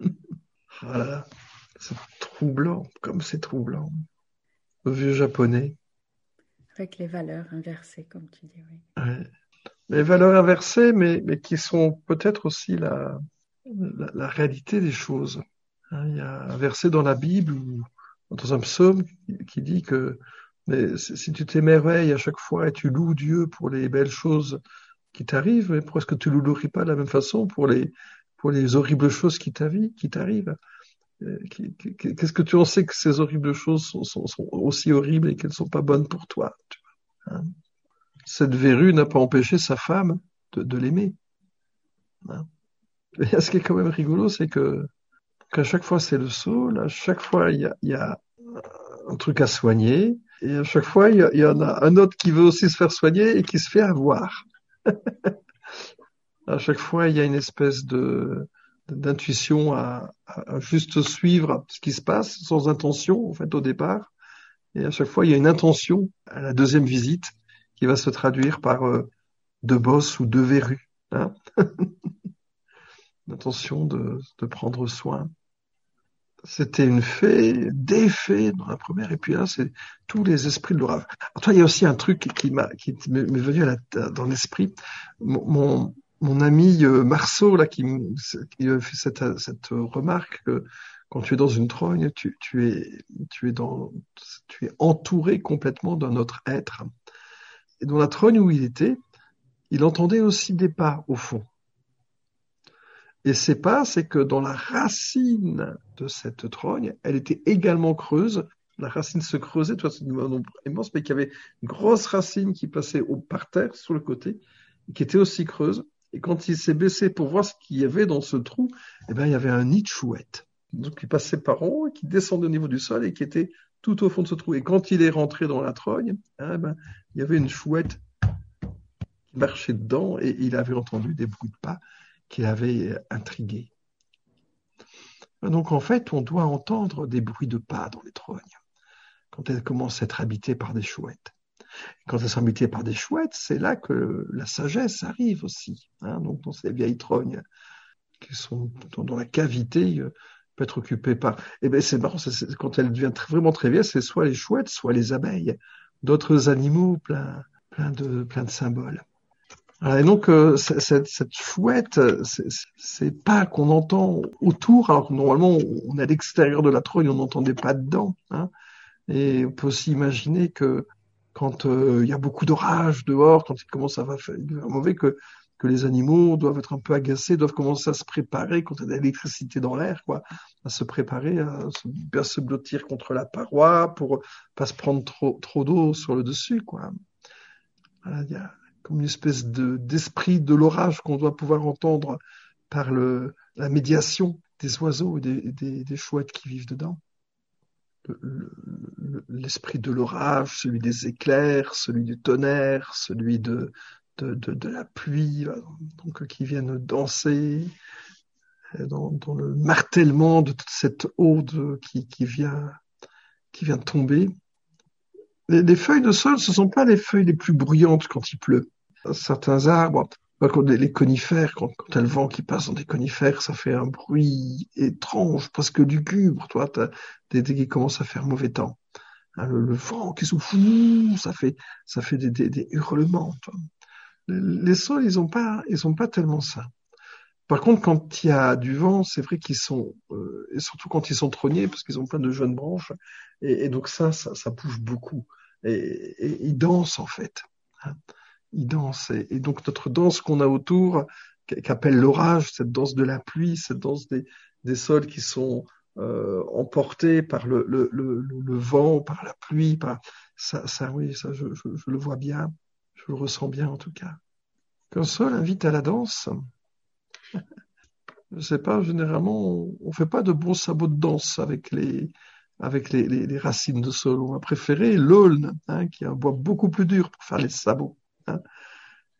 voilà. C'est troublant, comme c'est troublant. Vieux japonais. Avec les valeurs inversées, comme tu dis, oui. Ouais. Les valeurs inversées, mais, mais qui sont peut-être aussi la, la, réalité des choses. Hein, il y a un verset dans la Bible ou dans un psaume qui dit que mais si tu t'émerveilles à chaque fois et tu loues Dieu pour les belles choses qui t'arrivent, mais pourquoi est-ce que tu ne louerais pas de la même façon pour les, pour les horribles choses qui t'arrivent? Qu'est-ce que tu en sais que ces horribles choses sont, aussi horribles et qu'elles ne sont pas bonnes pour toi hein? Cette verrue n'a pas empêché sa femme de, l'aimer. Hein? Ce qui est quand même rigolo, c'est que qu'à chaque fois c'est le saut, à chaque fois il y a, un truc à soigner, et à chaque fois il y, en a un autre qui veut aussi se faire soigner et qui se fait avoir. à chaque fois il y a une espèce de d'intuition à, à, juste suivre ce qui se passe sans intention en fait au départ, et à chaque fois il y a une intention à la deuxième visite qui va se traduire par euh, deux bosses ou deux verrues. Hein l'intention de, de, prendre soin. C'était une fée, des fées dans la première, et puis là, c'est tous les esprits de l'orage. Toi, il y a aussi un truc qui m'a, qui m'est venu à la, dans l'esprit. Mon, mon, ami euh, Marceau, là, qui, qui fait cette, remarque que quand tu es dans une trogne, tu es entouré complètement d'un autre être. Et dans la trogne où il était, il entendait aussi des pas au fond. Et ces pas, c'est que dans la racine de cette trogne, elle était également creuse. La racine se creusait, toi, c'est un nombre immense, mais qu'il y avait une grosse racine qui passait au, par terre, sur le côté, qui était aussi creuse. Et quand il s'est baissé pour voir ce qu'il y avait dans ce trou, eh ben, il y avait un nid de chouette. Donc, qui passait par en qui descendait au niveau du sol et qui était tout au fond de ce trou. Et quand il est rentré dans la trogne, eh ben, il y avait une chouette qui marchait dedans et il avait entendu des bruits de pas qui avait intrigué. Donc en fait, on doit entendre des bruits de pas dans les trognes, quand elles commencent à être habitées par des chouettes. Quand elles sont habitées par des chouettes, c'est là que la sagesse arrive aussi. Hein. donc dans ces vieilles trognes qui sont dans, la cavité, euh, peut être occupée par. Eh bien c'est marrant, quand elle devient vraiment très vieille, c'est soit les chouettes, soit les abeilles, d'autres animaux plein, de, symboles. Et donc euh, cette, cette, chouette, c'est pas qu'on entend autour, alors que normalement on est à l'extérieur de la trogne, on n'entendait pas dedans. Hein. Et on peut aussi imaginer que quand euh, il y a beaucoup d'orage dehors, quand il commence à faire mauvais, que, les animaux doivent être un peu agacés, doivent commencer à se préparer quand il y a de l'électricité dans l'air, quoi, à se préparer, à se, blottir contre la paroi pour pas se prendre trop, d'eau sur le dessus, quoi. Y a, comme une espèce de, d'esprit de l'orage qu'on doit pouvoir entendre par la médiation des oiseaux et des, chouettes qui vivent dedans. L'esprit de l'orage, celui des éclairs, celui du tonnerre, celui de, de, de, la pluie, donc qui viennent danser dans, dans, le martèlement de toute cette eau qui, qui, vient, qui vient tomber. Les, les, feuilles de sol, ce sont pas les feuilles les plus bruyantes quand il pleut certains arbres, les conifères, quand, quand le vent qui passe dans des conifères, ça fait un bruit étrange, presque lugubre, toi, dès, dès qu'il commence à faire mauvais temps. Hein, le, vent qui souffle, ça fait, ça fait des, hurlements. Les, sols, ils ont pas, ils sont pas tellement ça. Par contre, quand il y a du vent, c'est vrai qu'ils sont, euh, et surtout quand ils sont trognés, parce qu'ils ont plein de jeunes branches, et, et donc ça, ça, ça, bouge beaucoup. Et, et, ils dansent en fait. Hein il danse. Et, donc notre danse qu'on a autour, qu'appelle l'orage, cette danse de la pluie, cette danse des, sols qui sont euh, emportés par le, le, le, le, vent, par la pluie, par ça, ça oui, ça je, je, je, le vois bien, je le ressens bien en tout cas. Qu'un sol invite à la danse. je sais pas, généralement, on, on fait pas de bons sabots de danse avec les avec les, les, les racines de sol. On va préférer l'aulne, hein, qui est un bois beaucoup plus dur pour faire les sabots.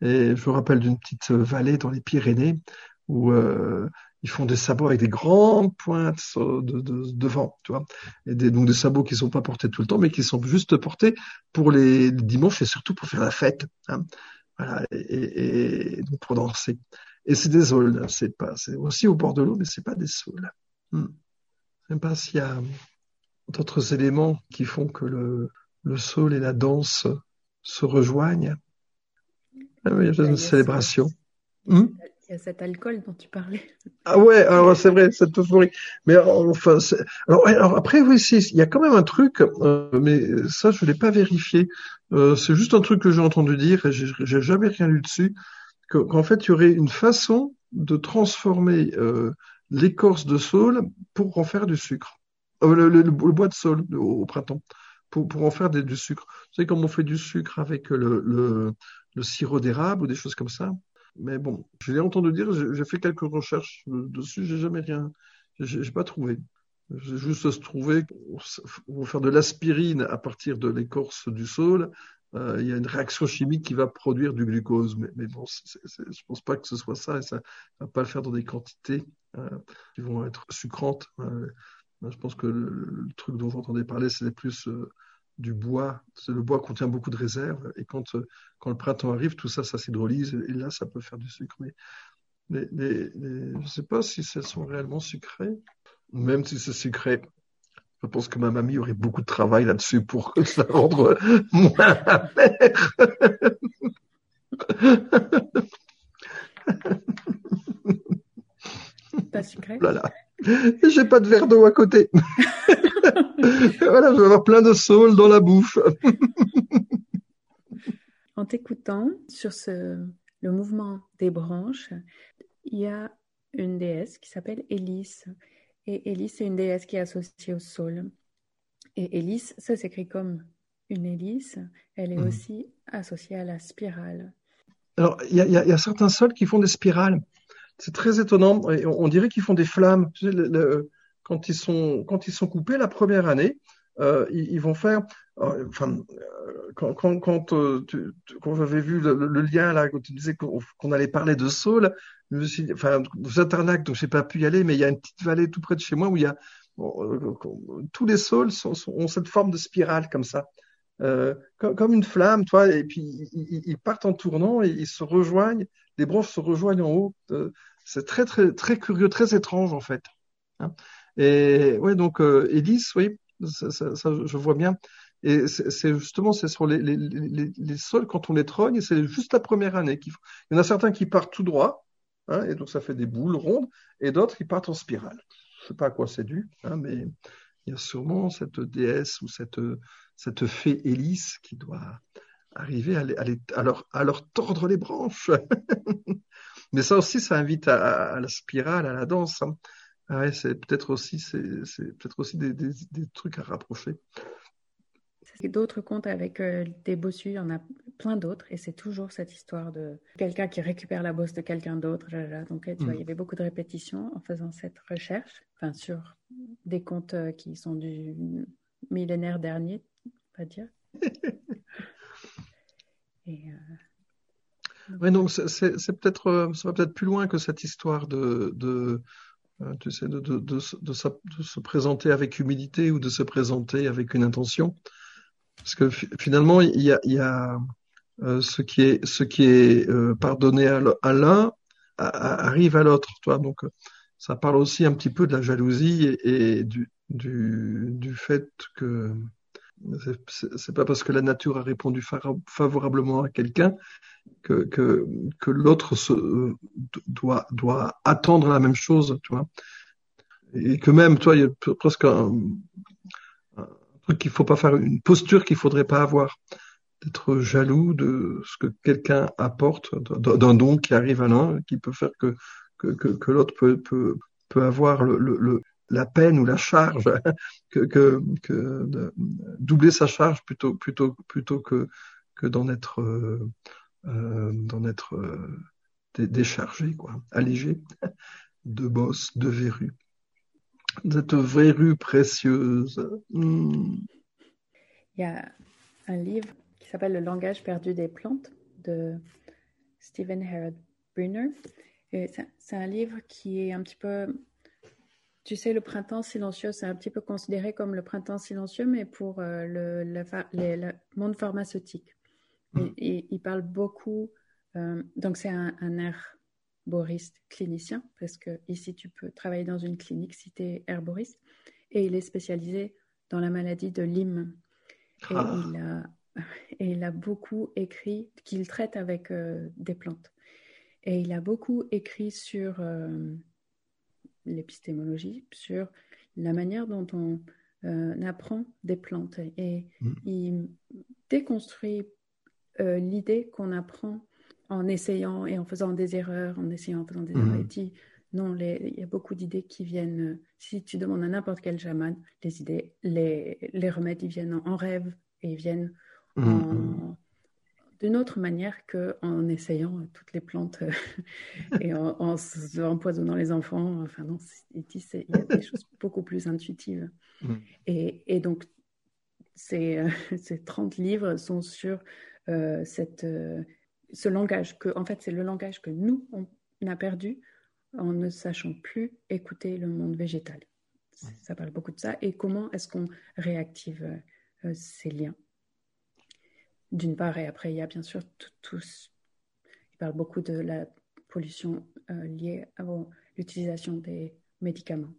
Et je me rappelle d'une petite vallée dans les Pyrénées où euh, ils font des sabots avec des grandes pointes de, de, tu vois, donc des sabots qui sont pas portés tout le temps, mais qui sont juste portés pour les, dimanches et surtout pour faire la fête, hein. voilà, et, et, donc pour danser. Et c'est des saules, c'est pas, c'est aussi au bord de l'eau, mais c'est pas des saules. Hmm. Je sais pas s'il y a d'autres éléments qui font que le, le saule et la danse se rejoignent. Ah oui, il y a une célébration. Hmm il y a cet alcool dont tu parlais. Ah ouais, alors c'est vrai, cette euphorie. Mais enfin, alors, alors, après oui, si, il y a quand même un truc, euh, mais ça je l'ai pas vérifié. Euh, c'est juste un truc que j'ai entendu dire et j'ai jamais rien lu dessus. Qu'en fait, il y aurait une façon de transformer euh, l'écorce de saule pour en faire du sucre. Euh, le, le, le, bois de saule au, au printemps pour, pour en faire des, du sucre. Vous savez, comme on fait du sucre avec le, le, le sirop d'érable ou des choses comme ça. Mais bon, je l'ai entendu dire, j'ai fait quelques recherches dessus, j'ai jamais rien, j'ai pas trouvé. J'ai juste trouvé pour faire de l'aspirine à partir de l'écorce du saule, euh, il y a une réaction chimique qui va produire du glucose. Mais, bon, je pense pas que ce soit ça et ça va pas le faire dans des quantités euh, qui vont être sucrantes. Euh, je pense que le, truc dont vous entendez parler, c'est plus du bois. Le bois contient beaucoup de réserves et quand, euh, quand le printemps arrive, tout ça, ça s'hydrolyse et là, ça peut faire du sucre. Mais les, les, les, je ne sais pas si elles sont réellement sucrées. Même si c'est sucré, je pense que ma mamie aurait beaucoup de travail là-dessus pour ça rendre moins amer. Pas sucré Voilà. J'ai pas de verre d'eau à côté. voilà, je vais avoir plein de saules dans la bouffe. en t'écoutant sur ce, le mouvement des branches, il y a une déesse qui s'appelle Élise. Et Élise, c'est une déesse qui est associée au saule. Et Élise, ça s'écrit comme une hélice. Elle est mmh. aussi associée à la spirale. Alors, il y, a, certains sols qui font des spirales. C'est très étonnant. On, dirait qu'ils font des flammes. Quand, ils sont, quand ils sont coupés la première année, euh, ils, vont faire. Euh, enfin, euh, quand, quand, quand, j'avais vu le, lien là, quand tu disais qu'on allait parler de Saul, je me suis dit, enfin, Zatarnac, donc j'ai pas pu y aller, mais il y a une petite vallée tout près de chez moi où il y a tous les saules ont cette forme de spirale comme ça. Euh, comme, une flamme, toi, et puis ils, partent en tournant et ils se rejoignent, les branches se rejoignent en haut. Euh, c'est très très très curieux, très étrange en fait. Hein. Et ouais, donc euh, oui, ça, je vois bien. Et c'est justement c'est sur les, les, les, les, sols quand on les trogne, c'est juste la première année qu'il faut. Il y en a certains qui partent tout droit, hein, et donc ça fait des boules rondes, et d'autres qui partent en spirale. Je sais pas à quoi c'est dû, hein, mais il y a sûrement cette déesse ou cette cette fée Hélice qui doit arriver à, leur, tordre les branches. Mais ça aussi, ça invite à, la spirale, à la danse. Hein. Ah c'est peut-être aussi, c'est, peut-être aussi des, trucs à rapprocher. D'autres contes avec euh, des bossus, il y en a plein d'autres, et c'est toujours cette histoire de quelqu'un qui récupère la bosse de quelqu'un d'autre. Donc, tu vois, il y mm. avait beaucoup de répétitions en faisant cette recherche, enfin, sur des contes euh, qui sont du millénaire dernier, pas dire. Et, euh, Oui, donc c'est peut-être ça va peut-être plus loin que cette histoire de, de tu sais, de, de, de, se présenter avec humilité ou de se présenter avec une intention. Parce que finalement, il y a, il y a ce qui est, ce qui est pardonné à l'un arrive à l'autre. Donc ça parle aussi un petit peu de la jalousie et, et du, du, du fait que c'est pas parce que la nature a répondu favorablement à quelqu'un que, que, l'autre doit, doit attendre la même chose, tu vois. Et que même, toi, il y a presque un, truc qu'il faut pas faire, une posture qu'il faudrait pas avoir, d'être jaloux de ce que quelqu'un apporte, d'un don qui arrive à l'un, qui peut faire que, que, que, l'autre peut, peut, peut avoir le, le, la peine ou la charge que, doubler sa charge plutôt plutôt plutôt que que d'en être euh, euh d'en être euh, déchargé quoi allégé de bosses de verrues cette verrue précieuse. Hmm. il y a un livre qui s'appelle le langage perdu des plantes de Stephen Harold Brunner. C'est un livre qui est un petit peu tu sais, le printemps silencieux, c'est un petit peu considéré comme le printemps silencieux, mais pour euh, le, monde pharmaceutique. Mm. il parle beaucoup, euh, donc c'est un, un herboriste clinicien, parce que ici tu peux travailler dans une clinique si tu es herboriste, et il est spécialisé dans la maladie de Lyme. Et, ah. il, a, et il a beaucoup écrit, qu'il traite avec euh, des plantes. Et il a beaucoup écrit sur l'épistémologie, sur la manière dont on euh, apprend des plantes. Et mm. il déconstruit euh, l'idée qu'on apprend en essayant et en faisant des erreurs, en essayant, en faisant des erreurs. Mm. dit, non, il y a beaucoup d'idées qui viennent, si tu demandes à n'importe quel chaman, les idées, les, les remèdes, ils viennent en, rêve et ils viennent mm, en, d'une autre manière qu'en essayant toutes les plantes euh, et en, empoisonnant les enfants. Enfin, non, il y a des choses beaucoup plus intuitives. Mm. Et, donc, ces, euh, ces, 30 livres sont sur euh, cette, ce langage, que, en fait, c'est le langage que nous, on a perdu en ne sachant plus écouter le monde végétal. Ça parle beaucoup de ça. Et comment est-ce qu'on réactive ces liens? D'une part, et après, il y a bien sûr tous. Il parle beaucoup de la pollution euh, liée à l'utilisation des médicaments,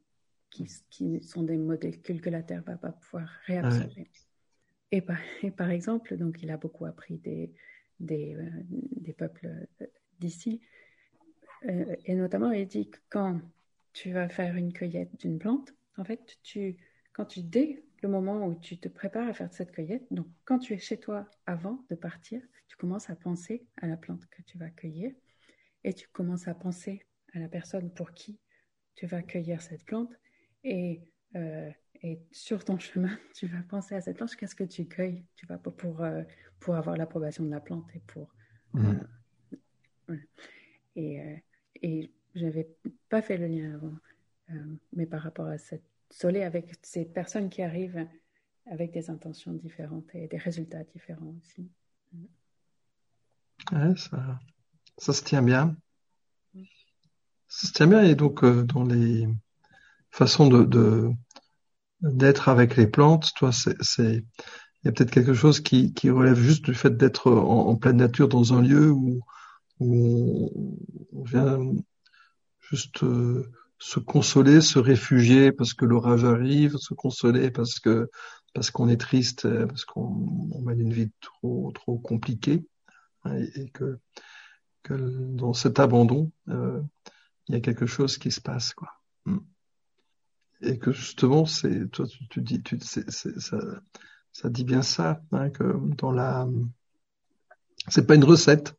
qui, qui, sont des molécules que la Terre va pas pouvoir réabsorber. Et, par, et, par, exemple, donc, il a beaucoup appris des, des, euh, des peuples euh, d'ici. et notamment, il dit que quand tu vas faire une cueillette d'une plante, en fait, tu, quand tu, dès le moment où tu te prépares à faire cette cueillette, donc quand tu es chez toi avant de partir, tu commences à penser à la plante que tu vas cueillir et tu commences à penser à la personne pour qui tu vas cueillir cette plante. Et, euh, et sur ton chemin, tu vas penser à cette plante, qu'est-ce que tu cueilles tu vas pour, euh, pour avoir l'approbation de la plante et pour... Mmh. Euh, et, et je n'avais pas fait le lien avant, mais par rapport à cette soleil avec ces personnes qui arrivent avec des intentions différentes et des résultats différents aussi. Ouais, ça, ça se tient bien. Ça se tient bien et donc euh, dans les façons de d'être avec les plantes, toi, c'est il y a peut-être quelque chose qui, qui relève juste du fait d'être en, pleine nature dans un lieu où, où on, vient juste euh, se consoler, se réfugier parce que l'orage arrive, se consoler parce que parce qu'on est triste, parce qu'on mène une vie trop trop compliquée hein, et, que, que dans cet abandon, euh, il y a quelque chose qui se passe quoi. Hmm. Et que justement, c'est toi tu, dis, tu, ça, ça dit bien ça, hein, que dans la, c'est pas une recette,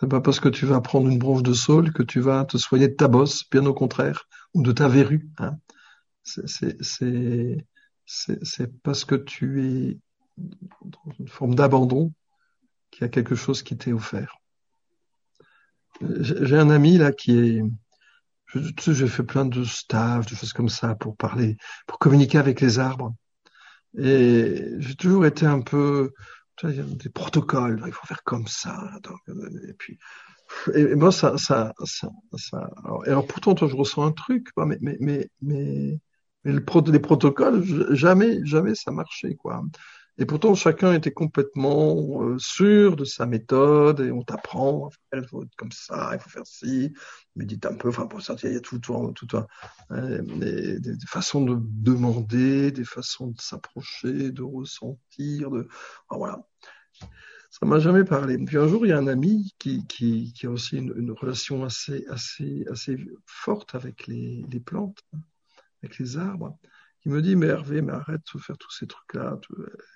c'est pas parce que tu vas prendre une branche de saule que tu vas te soigner de ta bosse, bien au contraire, ou de ta verrue. Hein. C'est parce que tu es dans une forme d'abandon qu'il y a quelque chose qui t'est offert. J'ai un ami là qui est, tu j'ai fait plein de staffs, de choses comme ça pour parler, pour communiquer avec les arbres. Et j'ai toujours été un peu, des protocoles, il faut faire comme ça. et puis, et, moi, ça, ça, ça, ça alors, pourtant, toi, je ressens un truc, mais, mais, mais, mais, mais le les protocoles, jamais, jamais ça marchait, quoi. Et pourtant, chacun était complètement euh, sûr de sa méthode et on t'apprend, il faut être comme ça, il faut faire ci, médite un peu, enfin, pour ça, il y a tout, tout, tout, euh, des, façons de demander, des façons de s'approcher, de ressentir, de, voilà. Ça m'a jamais parlé. Puis un jour, il y a un ami qui, qui, qui a aussi une, relation assez, assez, assez forte avec les, les plantes, avec les arbres il me dit, mais Hervé, mais arrête de faire tous ces trucs-là.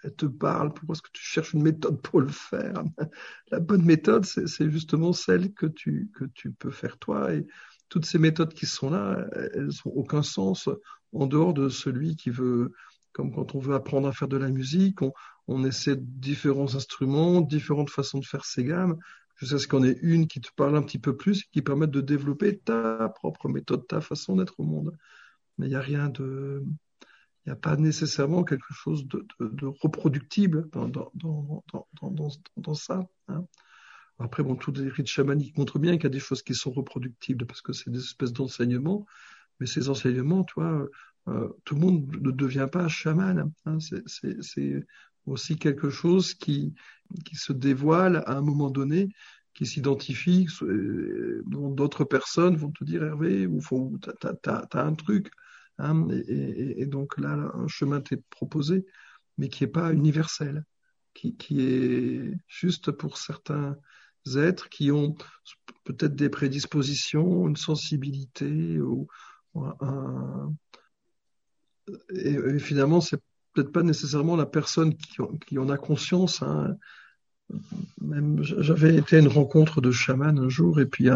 Elle te parle, pourquoi est-ce que tu cherches une méthode pour le faire? La bonne méthode, c'est justement celle que tu, que tu peux faire toi. Et toutes ces méthodes qui sont là, elles n'ont aucun sens en dehors de celui qui veut, comme quand on veut apprendre à faire de la musique, on, on essaie différents instruments, différentes façons de faire ses gammes jusqu'à ce qu'on ait une qui te parle un petit peu plus et qui permette de développer ta propre méthode, ta façon d'être au monde. Mais il n'y a rien de, il n'y a pas nécessairement quelque chose de, de, de reproductible dans, dans, dans, dans, ça. Hein. Après, bon, tous les rites chamaniques montrent bien qu'il y a des choses qui sont reproductibles parce que c'est des espèces d'enseignements, mais ces enseignements, tu vois, euh, tout le monde ne devient pas chaman. Hein. C'est aussi quelque chose qui, qui se dévoile à un moment donné, qui s'identifie, euh, dont d'autres personnes vont te dire Hervé, ou t'as as, un truc. Hein, et, donc là, un chemin t'est proposé, mais qui n'est pas universel, qui, est juste pour certains êtres qui ont peut-être des prédispositions, une sensibilité, ou, un, et, finalement, c'est peut-être pas nécessairement la personne qui, en a conscience. Hein. J'avais été à une rencontre de chaman un jour, et puis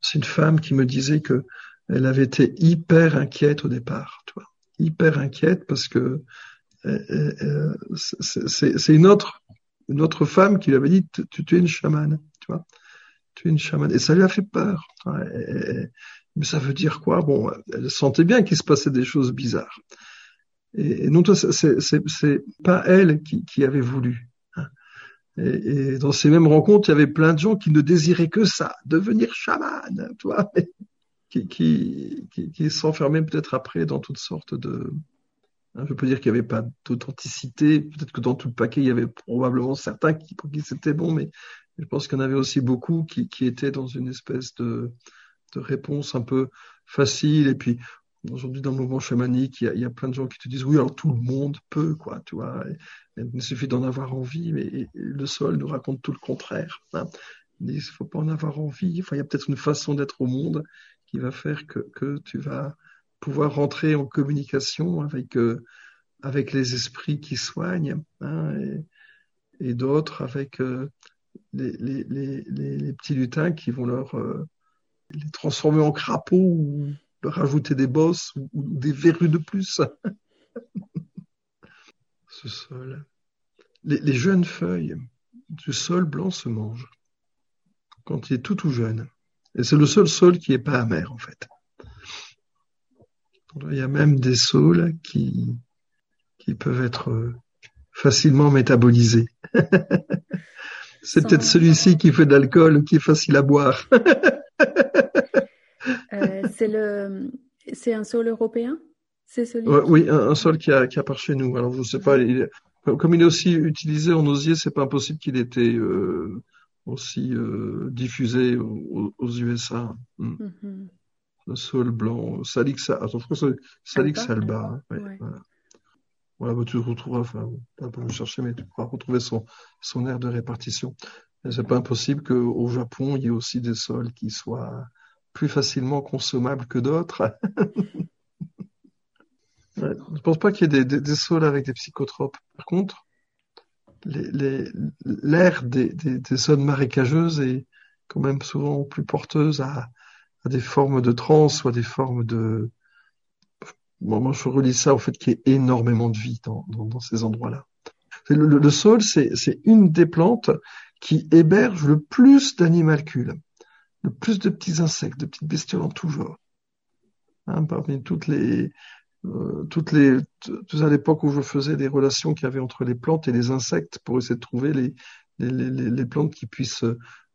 c'est une femme qui me disait que elle avait été hyper inquiète au départ, tu vois, hyper inquiète parce que euh, euh, euh, c'est une autre, une autre femme qui lui avait dit tu, tu es une chamane, tu vois, tu es une chamane, et ça lui a fait peur. mais ça veut dire quoi? Bon, elle sentait bien qu'il se passait des choses bizarres. Et, non, c'est pas elle qui, qui avait voulu. Hein. Et, et, dans ces mêmes rencontres, il y avait plein de gens qui ne désiraient que ça, devenir chaman, tu vois qui, s'enfermait peut-être après dans toutes sortes de... Hein, je peux dire qu'il n'y avait pas d'authenticité. Peut-être que dans tout le paquet, il y avait probablement certains pour qui c'était bon, mais je pense qu'il y en avait aussi beaucoup qui, étaient dans une espèce de, réponse un peu facile. Et puis, aujourd'hui, dans le mouvement chamanique, il y, a, plein de gens qui te disent, oui, alors tout le monde peut, quoi, tu vois. il suffit d'en avoir envie, mais le sol nous raconte tout le contraire. Hein. Il ne faut pas en avoir envie. Enfin, il y a peut-être une façon d'être au monde qui va faire que, tu vas pouvoir rentrer en communication avec, euh, avec les esprits qui soignent hein, et, d'autres avec euh, les, petits lutins qui vont leur euh, les transformer en crapauds ou leur ajouter des bosses ou, ou des verrues de plus. Ce sol. Les, jeunes feuilles du sol blanc se mangent quand il est tout tout jeune. Et c'est le seul sol qui n'est pas amer en fait. Il y a même des sols qui, qui peuvent être euh, facilement métabolisés. c'est peut-être celui-ci qui fait de l'alcool, qui est facile à boire. euh, c'est le, c'est un sol européen? C'est celui. oui, un, sol qui a, qui a par chez nous. Alors je sais pas, il, comme il est aussi utilisé en osier, c'est pas impossible qu'il ait été euh, aussi euh, diffusé aux, aux USA. Mm. Mm-hmm le sol blanc, Salix, attends, Salix Alba. Hein, ouais, Voilà. voilà bah, tu retrouveras, enfin, pas pour le chercher, mais tu pourras retrouver son, son aire de répartition. C'est pas impossible qu'au Japon, il y ait aussi des sols qui soient plus facilement consommables que d'autres. Je ne pense pas qu'il y ait des, des, sols avec des psychotropes. Par contre, l'air des, zones marécageuses est quand même souvent plus porteuse à, des formes de transe ou à des formes de... moi, je relis ça au fait qu'il y ait énormément de vie dans, ces endroits-là. Le, le, le, sol, c'est une des plantes qui héberge le plus d'animalcules, le plus de petits insectes, de petites bestioles en tout genre. Hein, parmi toutes les, euh, toutes les, à l'époque où je faisais des relations qu'il y avait entre les plantes et les insectes pour essayer de trouver les, les, les, les plantes qui puissent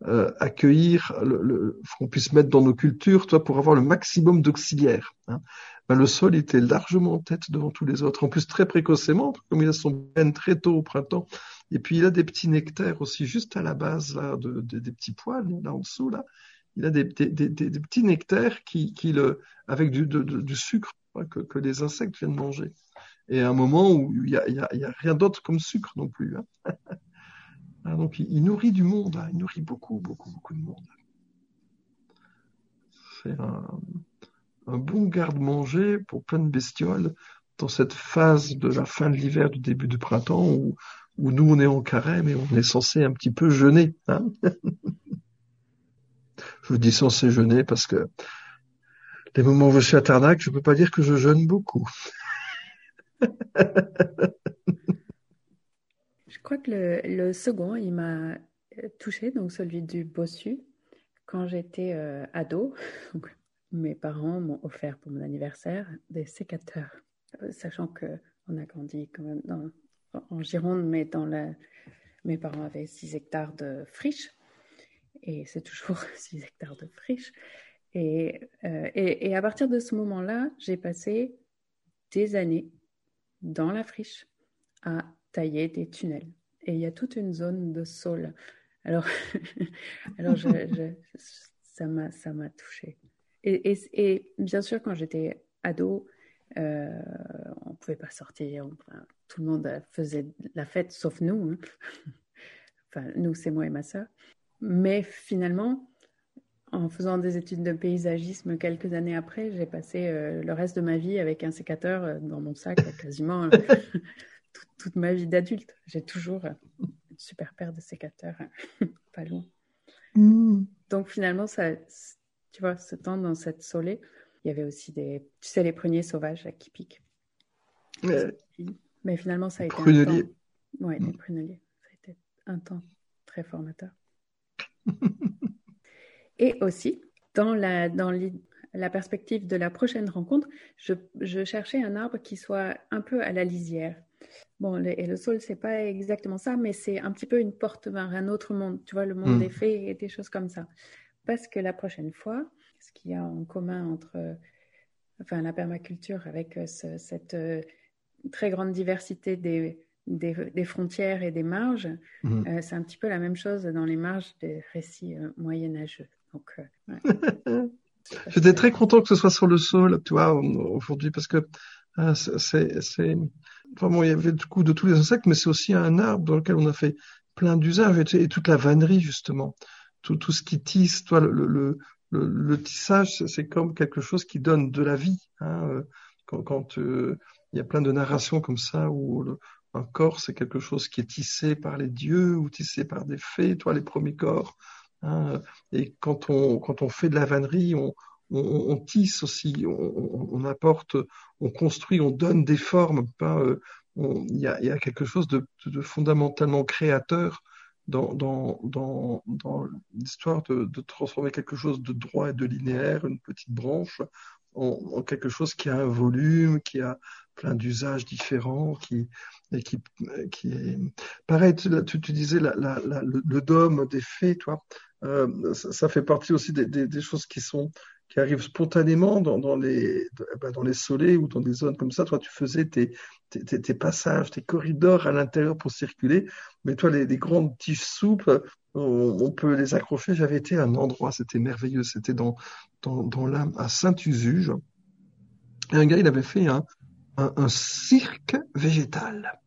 euh, accueillir, le, le qu'on puisse mettre dans nos cultures, toi, pour avoir le maximum d'auxiliaires. Hein. Ben, le sol était largement en tête devant tous les autres, en plus très précocement, comme il a son peine très tôt au printemps. Et puis il a des petits nectaires aussi juste à la base là, de, de, des petits poils là en dessous là. Il a des, des, des, des petits nectaires qui, qui le, avec du, de, du sucre que, que, les insectes viennent manger. Et à un moment où il y a, y a, rien d'autre comme sucre non plus. Hein. Ah, donc il, nourrit du monde, hein. il nourrit beaucoup, beaucoup, beaucoup de monde. C'est un, bon garde-manger pour plein de bestioles dans cette phase de la fin de l'hiver, du début du printemps, où, nous on est en carême et on est censé un petit peu jeûner. Hein je dis censé jeûner parce que les moments où je suis à Tarnac, je ne peux pas dire que je jeûne beaucoup. Je crois que le, second, il m'a touché, donc celui du bossu, quand j'étais euh, ado. mes parents m'ont offert pour mon anniversaire des sécateurs, euh, sachant que on a grandi quand même en Gironde, mais dans la, mes parents avaient 6 hectares de friche, et c'est toujours 6 hectares de friche. Et, et, et à partir de ce moment-là, j'ai passé des années dans la friche à tailler des tunnels et il y a toute une zone de sol. Alors, alors ça m'a ça m'a touché. Et, et, bien sûr, quand j'étais ado, euh, on pouvait pas sortir. Tout le monde faisait la fête, sauf nous. Hein. enfin, nous, c'est moi et ma sœur. Mais finalement, en faisant des études de paysagisme quelques années après, j'ai passé euh, le reste de ma vie avec un sécateur euh, dans mon sac, quasiment euh, toute ma vie d'adulte. J'ai toujours une super paire de sécateurs pas loin. Mm. Donc finalement, ça, tu vois, ce temps dans cette solée, il y avait aussi des, tu sais, les pruniers sauvages qui piquent. Mais finalement, ça a été un temps. Ouais, les mm. pruneliers. Ça a été un temps très formateur. Et aussi, dans la, dans la perspective de la prochaine rencontre, je, je, cherchais un arbre qui soit un peu à la lisière. Bon, et le sol, c'est pas exactement ça, mais c'est un petit peu une porte vers un autre monde, tu vois, le monde mm. des fées et des choses comme ça. Parce que la prochaine fois, ce qu'il y a en commun entre enfin, la permaculture avec euh, ce, cette euh, très grande diversité des, des, des, frontières et des marges, mm. euh, c'est un petit peu la même chose dans les marges des récits euh, moyenâgeux. Donc, ouais. J'étais très content que ce soit sur le sol, tu aujourd'hui, parce que c'est Vraiment, il y avait du coup de tous les insectes, mais c'est aussi un arbre dans lequel on a fait plein d'usages et, toute la vannerie justement, tout, ce qui tisse, toi, le, tissage, c'est comme quelque chose qui donne de la vie. Hein. Quand, quand il y a plein de narrations comme ça où un corps, c'est quelque chose qui est tissé par les dieux ou tissé par des fées, toi, les premiers corps. Hein. Et quand on, quand on fait de la vannerie, on, on, on tisse aussi, on, on, apporte, on construit, on donne des formes. Euh, il y, a, y, a, quelque chose de, de fondamentalement créateur dans, dans, dans, dans l'histoire de, de, transformer quelque chose de droit et de linéaire, une petite branche, en, en quelque chose qui a un volume, qui a plein d'usages différents, qui, et qui, qui est pareil. Tu, tu, disais la, la, la, le, dôme des fées, toi. Euh, ça, ça, fait partie aussi des, des, des, choses qui sont qui arrivent spontanément dans, dans les bah, dans les soleils ou dans des zones comme ça. Toi, tu faisais tes, tes, tes, passages, tes corridors à l'intérieur pour circuler. Mais toi, les, les grandes tiges souples, on, peut les accrocher. J'avais été à un endroit, c'était merveilleux. C'était dans dans, dans l'âme à Saint-Usuge. Et un gars, il avait fait un, un, cirque végétal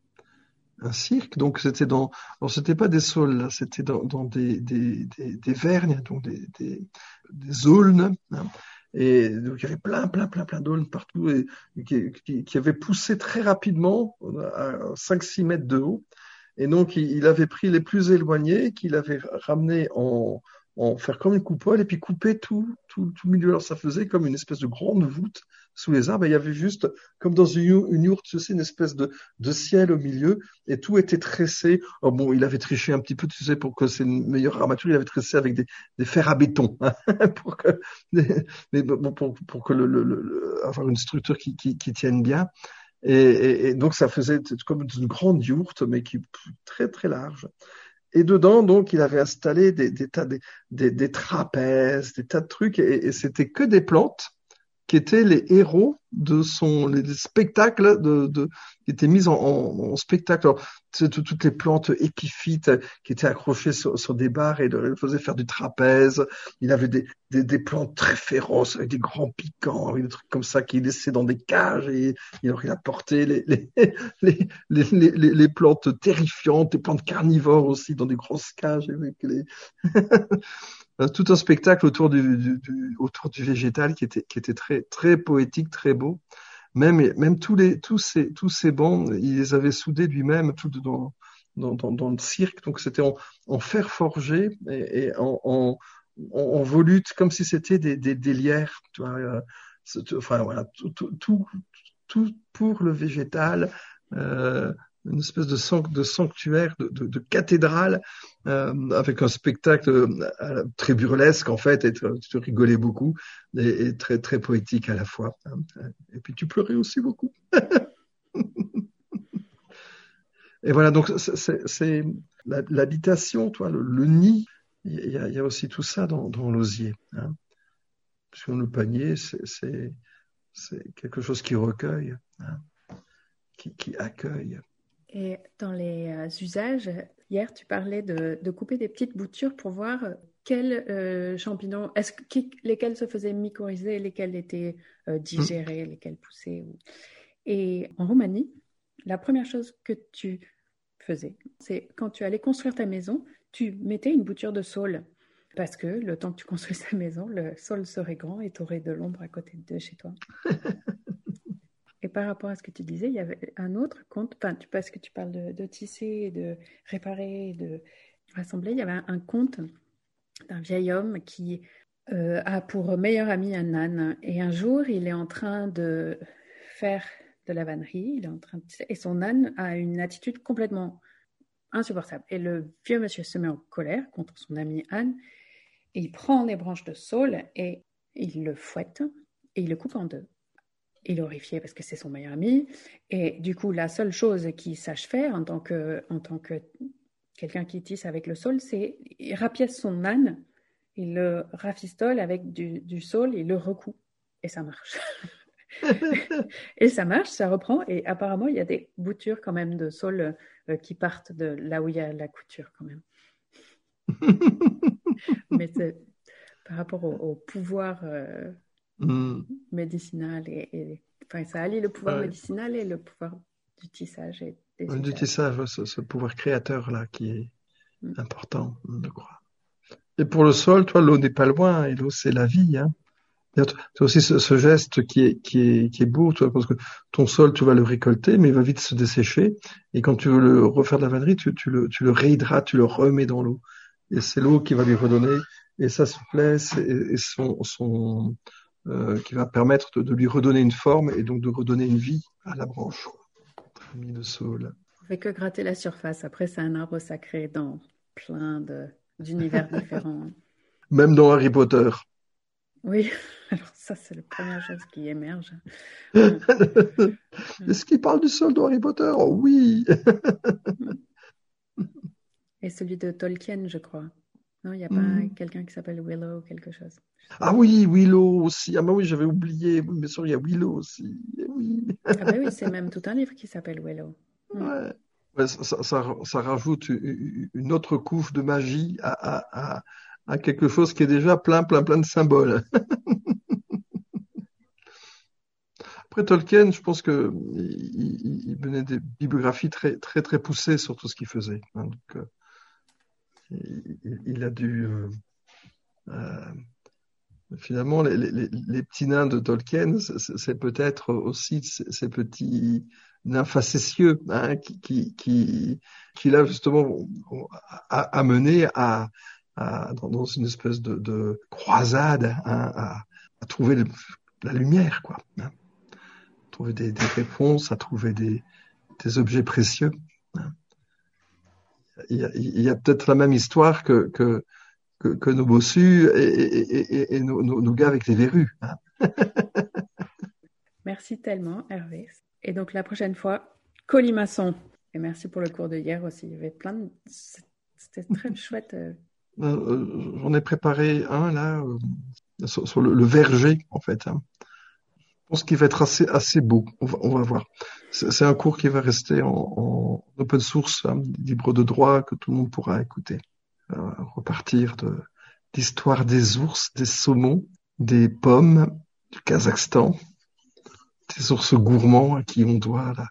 un cirque. Donc c'était dans, c'était pas des saules, c'était dans, des, des, vergnes, donc des, des, aulnes. Hein. Et donc il y avait plein, plein, plein, plein d'aulnes partout et qui, qui, avaient poussé très rapidement à 5-6 mètres de haut. Et donc il, avait pris les plus éloignés, qu'il avait ramené en, en faire comme une coupole et puis couper tout, tout, tout milieu. Alors ça faisait comme une espèce de grande voûte sous les arbres. il y avait juste, comme dans une, une yourte, tu sais, une espèce de, de ciel au milieu et tout était tressé. Oh bon, il avait triché un petit peu, tu sais, pour que c'est une meilleure armature. Il avait tressé avec des, des fers à béton hein, pour que, mais bon, pour, pour que le, le, le, avoir une structure qui, qui, qui tienne bien. Et, et, et, donc ça faisait comme une grande yourte, mais qui très très large. Et dedans, donc, il avait installé des, des tas, des, des, des, trapèzes, des tas de trucs, et, et c'était que des plantes qui étaient les héros de son les spectacles qui étaient mis en, spectacle. Alors, toutes les plantes épiphytes qui étaient accrochées sur, des barres et il faisait faire du trapèze. Il avait des, des, plantes très féroces avec des grands piquants, avec des trucs comme ça qu'il laissait dans des cages et il apporté les, les, les, les, les, les plantes terrifiantes, des plantes carnivores aussi dans des grosses cages avec les Euh, tout un spectacle autour du, du, du, autour du végétal qui était, qui était très, très poétique, très Même, tous ces, bancs, il les avait soudés lui-même, tout dans, dans, le cirque. Donc c'était en, fer forgé et, en, volute, comme si c'était des, des, vois, euh, enfin voilà, tout, pour le végétal. Euh, une espèce de, sanctuaire, de, cathédrale, euh, avec un spectacle euh, très burlesque en fait, et tu rigolais beaucoup, et, très très poétique à la fois. Hein. Et puis tu pleurais aussi beaucoup. et voilà, donc c'est l'habitation, toi, le, nid. Il y, a, aussi tout ça dans, l'osier. Hein. Sur le panier, c'est quelque chose qui recueille, hein, qui accueille. Et dans les euh, usages, hier, tu parlais de, couper des petites boutures pour voir quels euh, champignons, est-ce lesquels se faisaient mycorhizer, lesquels étaient euh, digérés, lesquels poussaient. Ou... Et en Roumanie, la première chose que tu faisais, c'est quand tu allais construire ta maison, tu mettais une bouture de saule. Parce que le temps que tu construis ta maison, le sol serait grand et tu aurais de l'ombre à côté de chez toi. Par rapport à ce que tu disais, il y avait un autre conte, enfin, parce que tu parles de, tisser, de réparer, de rassembler, il y avait un, conte d'un vieil homme qui euh, a pour meilleur ami un âne. Et un jour, il est en train de faire de la vannerie, il est en train et son âne a une attitude complètement insupportable. Et le vieux monsieur se met en colère contre son ami âne, et il prend des branches de saule et il le fouette et il le coupe en deux il est horrifié parce que c'est son meilleur ami. Et du coup, la seule chose qu'il sache faire en tant que, en tant que quelqu'un qui tisse avec le sol, c'est il rapièce son âne, il le rafistole avec du, du saule, il le recoue. Et ça marche. et ça marche, ça reprend. Et apparemment, il y a des boutures quand même de saule euh, qui partent de là où il y a la couture quand même. Mais par rapport au, au pouvoir euh, Mm. médicinal et, et, enfin, ça allie le pouvoir ouais. médicinal et le pouvoir du tissage. Et des du tissage, ce, ce, pouvoir créateur là qui est mm. important, je crois. Et pour le sol, toi, l'eau n'est pas loin, et l'eau, c'est la vie. Hein. C'est aussi ce, geste qui est, qui est, qui est beau, toi, parce que ton sol, tu vas le récolter, mais il va vite se dessécher. Et quand tu veux le refaire de la vannerie, tu, tu, le, tu le réhydrates, tu le remets dans l'eau. Et c'est l'eau qui va lui redonner, et sa souplesse, et, et son, son euh, qui va permettre de, de, lui redonner une forme, et donc de redonner une vie à la branche. Ami de saule. On fait que gratter la surface. Après, c'est un arbre sacré dans plein d'univers différents. Même dans Harry Potter. Oui, alors ça, c'est la première chose qui émerge. Est-ce qu'il parle du sol de Harry Potter? Oh, Oui. Et celui de Tolkien, je crois. Non, il n'y a pas hmm. quelqu'un qui s'appelle Willow ou quelque chose. Ah oui, Willow aussi. Ah bah oui, j'avais oublié. Bien sûr, il y a Willow aussi. Eh oui. ah bah oui, c'est même tout un livre qui s'appelle Willow. Ouais. ça, ça, ça, rajoute une autre couche de magie à, à, à, à quelque chose qui est déjà plein, plein, plein de symboles. Après Tolkien, je pense que il, il, menait des bibliographies très, très, très poussées sur tout ce qu'il faisait. Hein. donc, euh, il, a dû euh, euh, finalement les, petits nains de Tolkien, c'est peut-être aussi ces petits nains facétieux hein, qui, qui, qui, justement amené à, dans, une espèce de, croisade hein, à, trouver la lumière, quoi. Hein. Trouver des, réponses, à trouver des, objets précieux. Hein. Il y a, peut-être la même histoire que, que, que, nos bossus et, et, nos, gars avec les verrues. Merci tellement, Hervé. Et donc la prochaine fois, colimaçon. Et merci pour le cours de hier aussi. Il y avait plein de... C'était très chouette. Euh, euh, euh, j'en ai préparé un là sur, le, verger en fait. Hein. Je pense qu'il va être assez assez beau. On va, on va voir. C'est un cours qui va rester en, en open source, hein, libre de droit, que tout le monde pourra écouter. Euh, repartir de l'histoire des ours, des saumons, des pommes du Kazakhstan, des ours gourmands à qui on doit la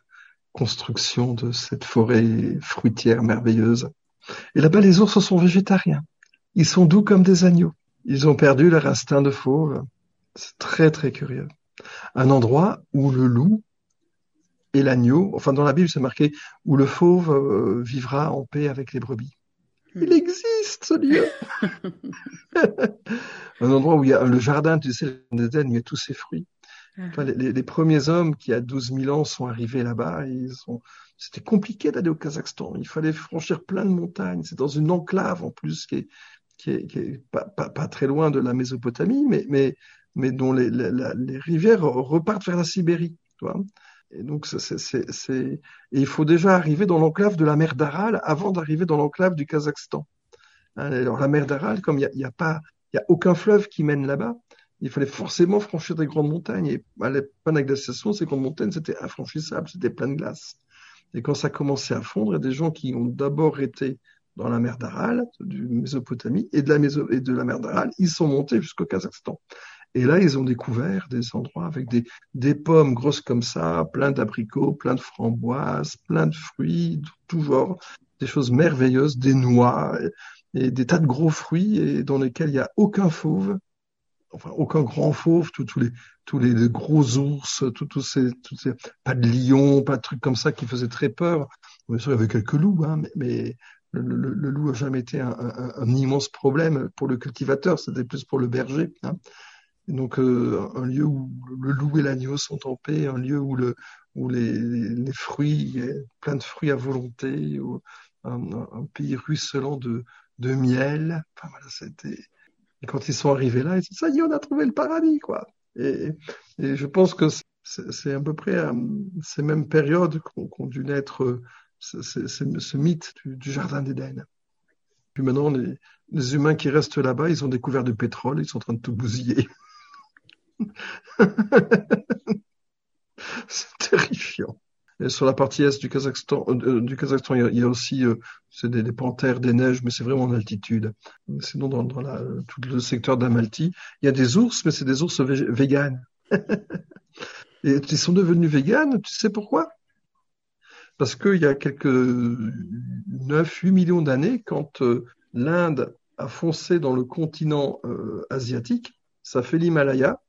construction de cette forêt fruitière merveilleuse. Et là-bas, les ours sont végétariens. Ils sont doux comme des agneaux. Ils ont perdu leur instinct de fauve. C'est très très curieux. Un endroit où le loup et l'agneau, enfin dans la Bible c'est marqué, où le fauve euh, vivra en paix avec les brebis. Hmm. Il existe ce lieu. un endroit où il y a le jardin, tu sais, d'Éden, il y a tous ces fruits. Ah. les, les, premiers hommes qui, à 12 000 ans, sont arrivés là-bas, ils ont, c'était compliqué d'aller au Kazakhstan. Il fallait franchir plein de montagnes. C'est dans une enclave, en plus, qui est, qui est, qui est pas, pas, pas, très loin de la Mésopotamie, mais, mais, mais dont les, les rivières repartent vers la Sibérie. Tu vois et donc, c'est, il faut déjà arriver dans l'enclave de la mer d'Aral avant d'arriver dans l'enclave du Kazakhstan. Hein, alors, la mer d'Aral, comme il n'y a, pas, il a aucun fleuve qui mène là-bas, il fallait forcément franchir des grandes montagnes. Et à fin de la glaciation, ces grandes montagnes, c'était infranchissable, c'était plein de glace. Et quand ça commençait à fondre, il y a des gens qui ont d'abord été dans la mer d'Aral, du Mésopotamie, et de la mer d'Aral, ils sont montés jusqu'au Kazakhstan. Et là, ils ont découvert des endroits avec des, des pommes grosses comme ça, plein d'abricots, plein de framboises, plein de fruits, tout genre, des choses merveilleuses, des noix et, des tas de gros fruits et dans lesquels il n'y a aucun fauve, enfin aucun grand fauve, tous les tous les, gros ours, tous ces, ces pas de lions, pas de trucs comme ça qui faisaient très peur. Bien sûr, il y avait quelques loups, hein, mais, mais le, le, le, loup a jamais été un, un, un, immense problème pour le cultivateur, c'était plus pour le berger. Hein. Donc euh, un lieu où le loup et l'agneau sont en paix, un lieu où le où les, fruits, plein de fruits à volonté, un, pays ruisselant de, miel. Enfin voilà. Et quand ils sont arrivés là, ils disent ça y est, on a trouvé le paradis, quoi. Et, je pense que c'est à peu près à ces mêmes périodes qu'ont dû naître ce, ce, mythe du, du jardin d'Éden. Puis maintenant, les, les, humains qui restent là-bas, ils ont découvert du pétrole, ils sont en train de tout bousiller. C'est terrifiant. Et sur la partie est du Kazakhstan, euh, du Kazakhstan, il y a, aussi euh, c'est des, panthères, des neiges, mais c'est vraiment en altitude. Sinon, dans, la, tout le secteur d'Amalti, il y a des ours, mais c'est des ours véganes. Et ils sont devenus véganes, tu sais pourquoi? Parce qu'il y a quelques 9-8 millions d'années, quand euh, l'Inde a foncé dans le continent euh, asiatique, ça fait l'Himalaya,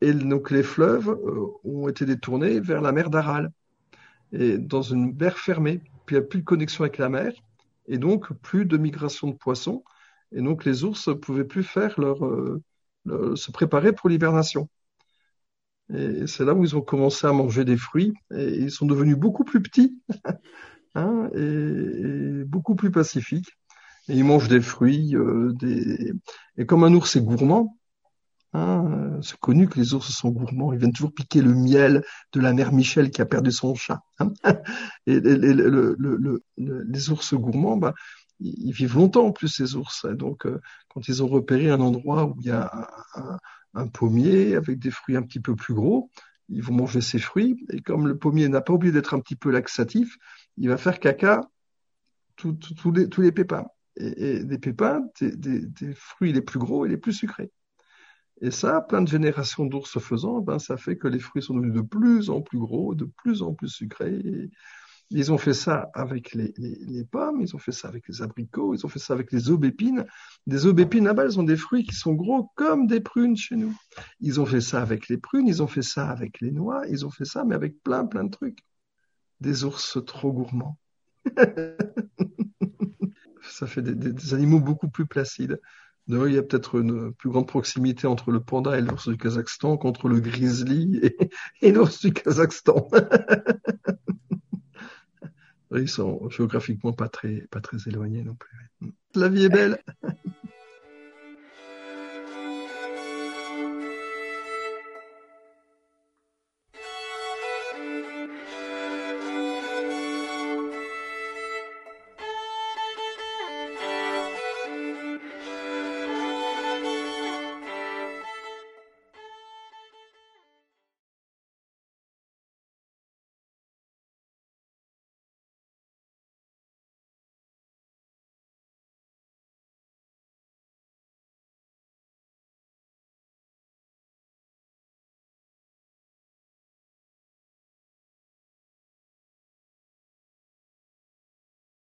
et donc les fleuves euh, ont été détournés vers la mer d'Aral, et dans une mer fermée, puis il n'y a plus de connexion avec la mer, et donc plus de migration de poissons, et donc les ours ne pouvaient plus faire leur, se préparer pour l'hibernation. Et c'est là où ils ont commencé à manger des fruits, et ils sont devenus beaucoup plus petits, hein, et, beaucoup plus pacifiques. Et ils mangent des fruits, euh, des... et comme un ours est gourmand, hein, c'est connu que les ours sont gourmands. Ils viennent toujours piquer le miel de la mère Michel qui a perdu son chat. Hein. et les, ours gourmands, bah, ils vivent longtemps en plus ces ours. Donc, euh, quand ils ont repéré un endroit où il y a un, pommier avec des fruits un petit peu plus gros, ils vont manger ces fruits. Et comme le pommier n'a pas oublié d'être un petit peu laxatif, il va faire caca tous les, tous les pépins et, des pépins, des, fruits les plus gros et les plus sucrés. Et ça, plein de générations d'ours faisant, ben, ça fait que les fruits sont devenus de plus en plus gros, de plus en plus sucrés. ils ont fait ça avec les, pommes, ils ont fait ça avec les abricots, ils ont fait ça avec les aubépines. Des aubépines là-bas, elles ont des fruits qui sont gros comme des prunes chez nous. Ils ont fait ça avec les prunes, ils ont fait ça avec les noix, ils ont fait ça, mais avec plein, plein de trucs. Des ours trop gourmands. ça fait des, animaux beaucoup plus placides. Il y a peut-être une plus grande proximité entre le panda et l'ours du Kazakhstan qu'entre le grizzly et, l'ours du Kazakhstan. Ils sont géographiquement pas très éloignés non plus. La vie est belle.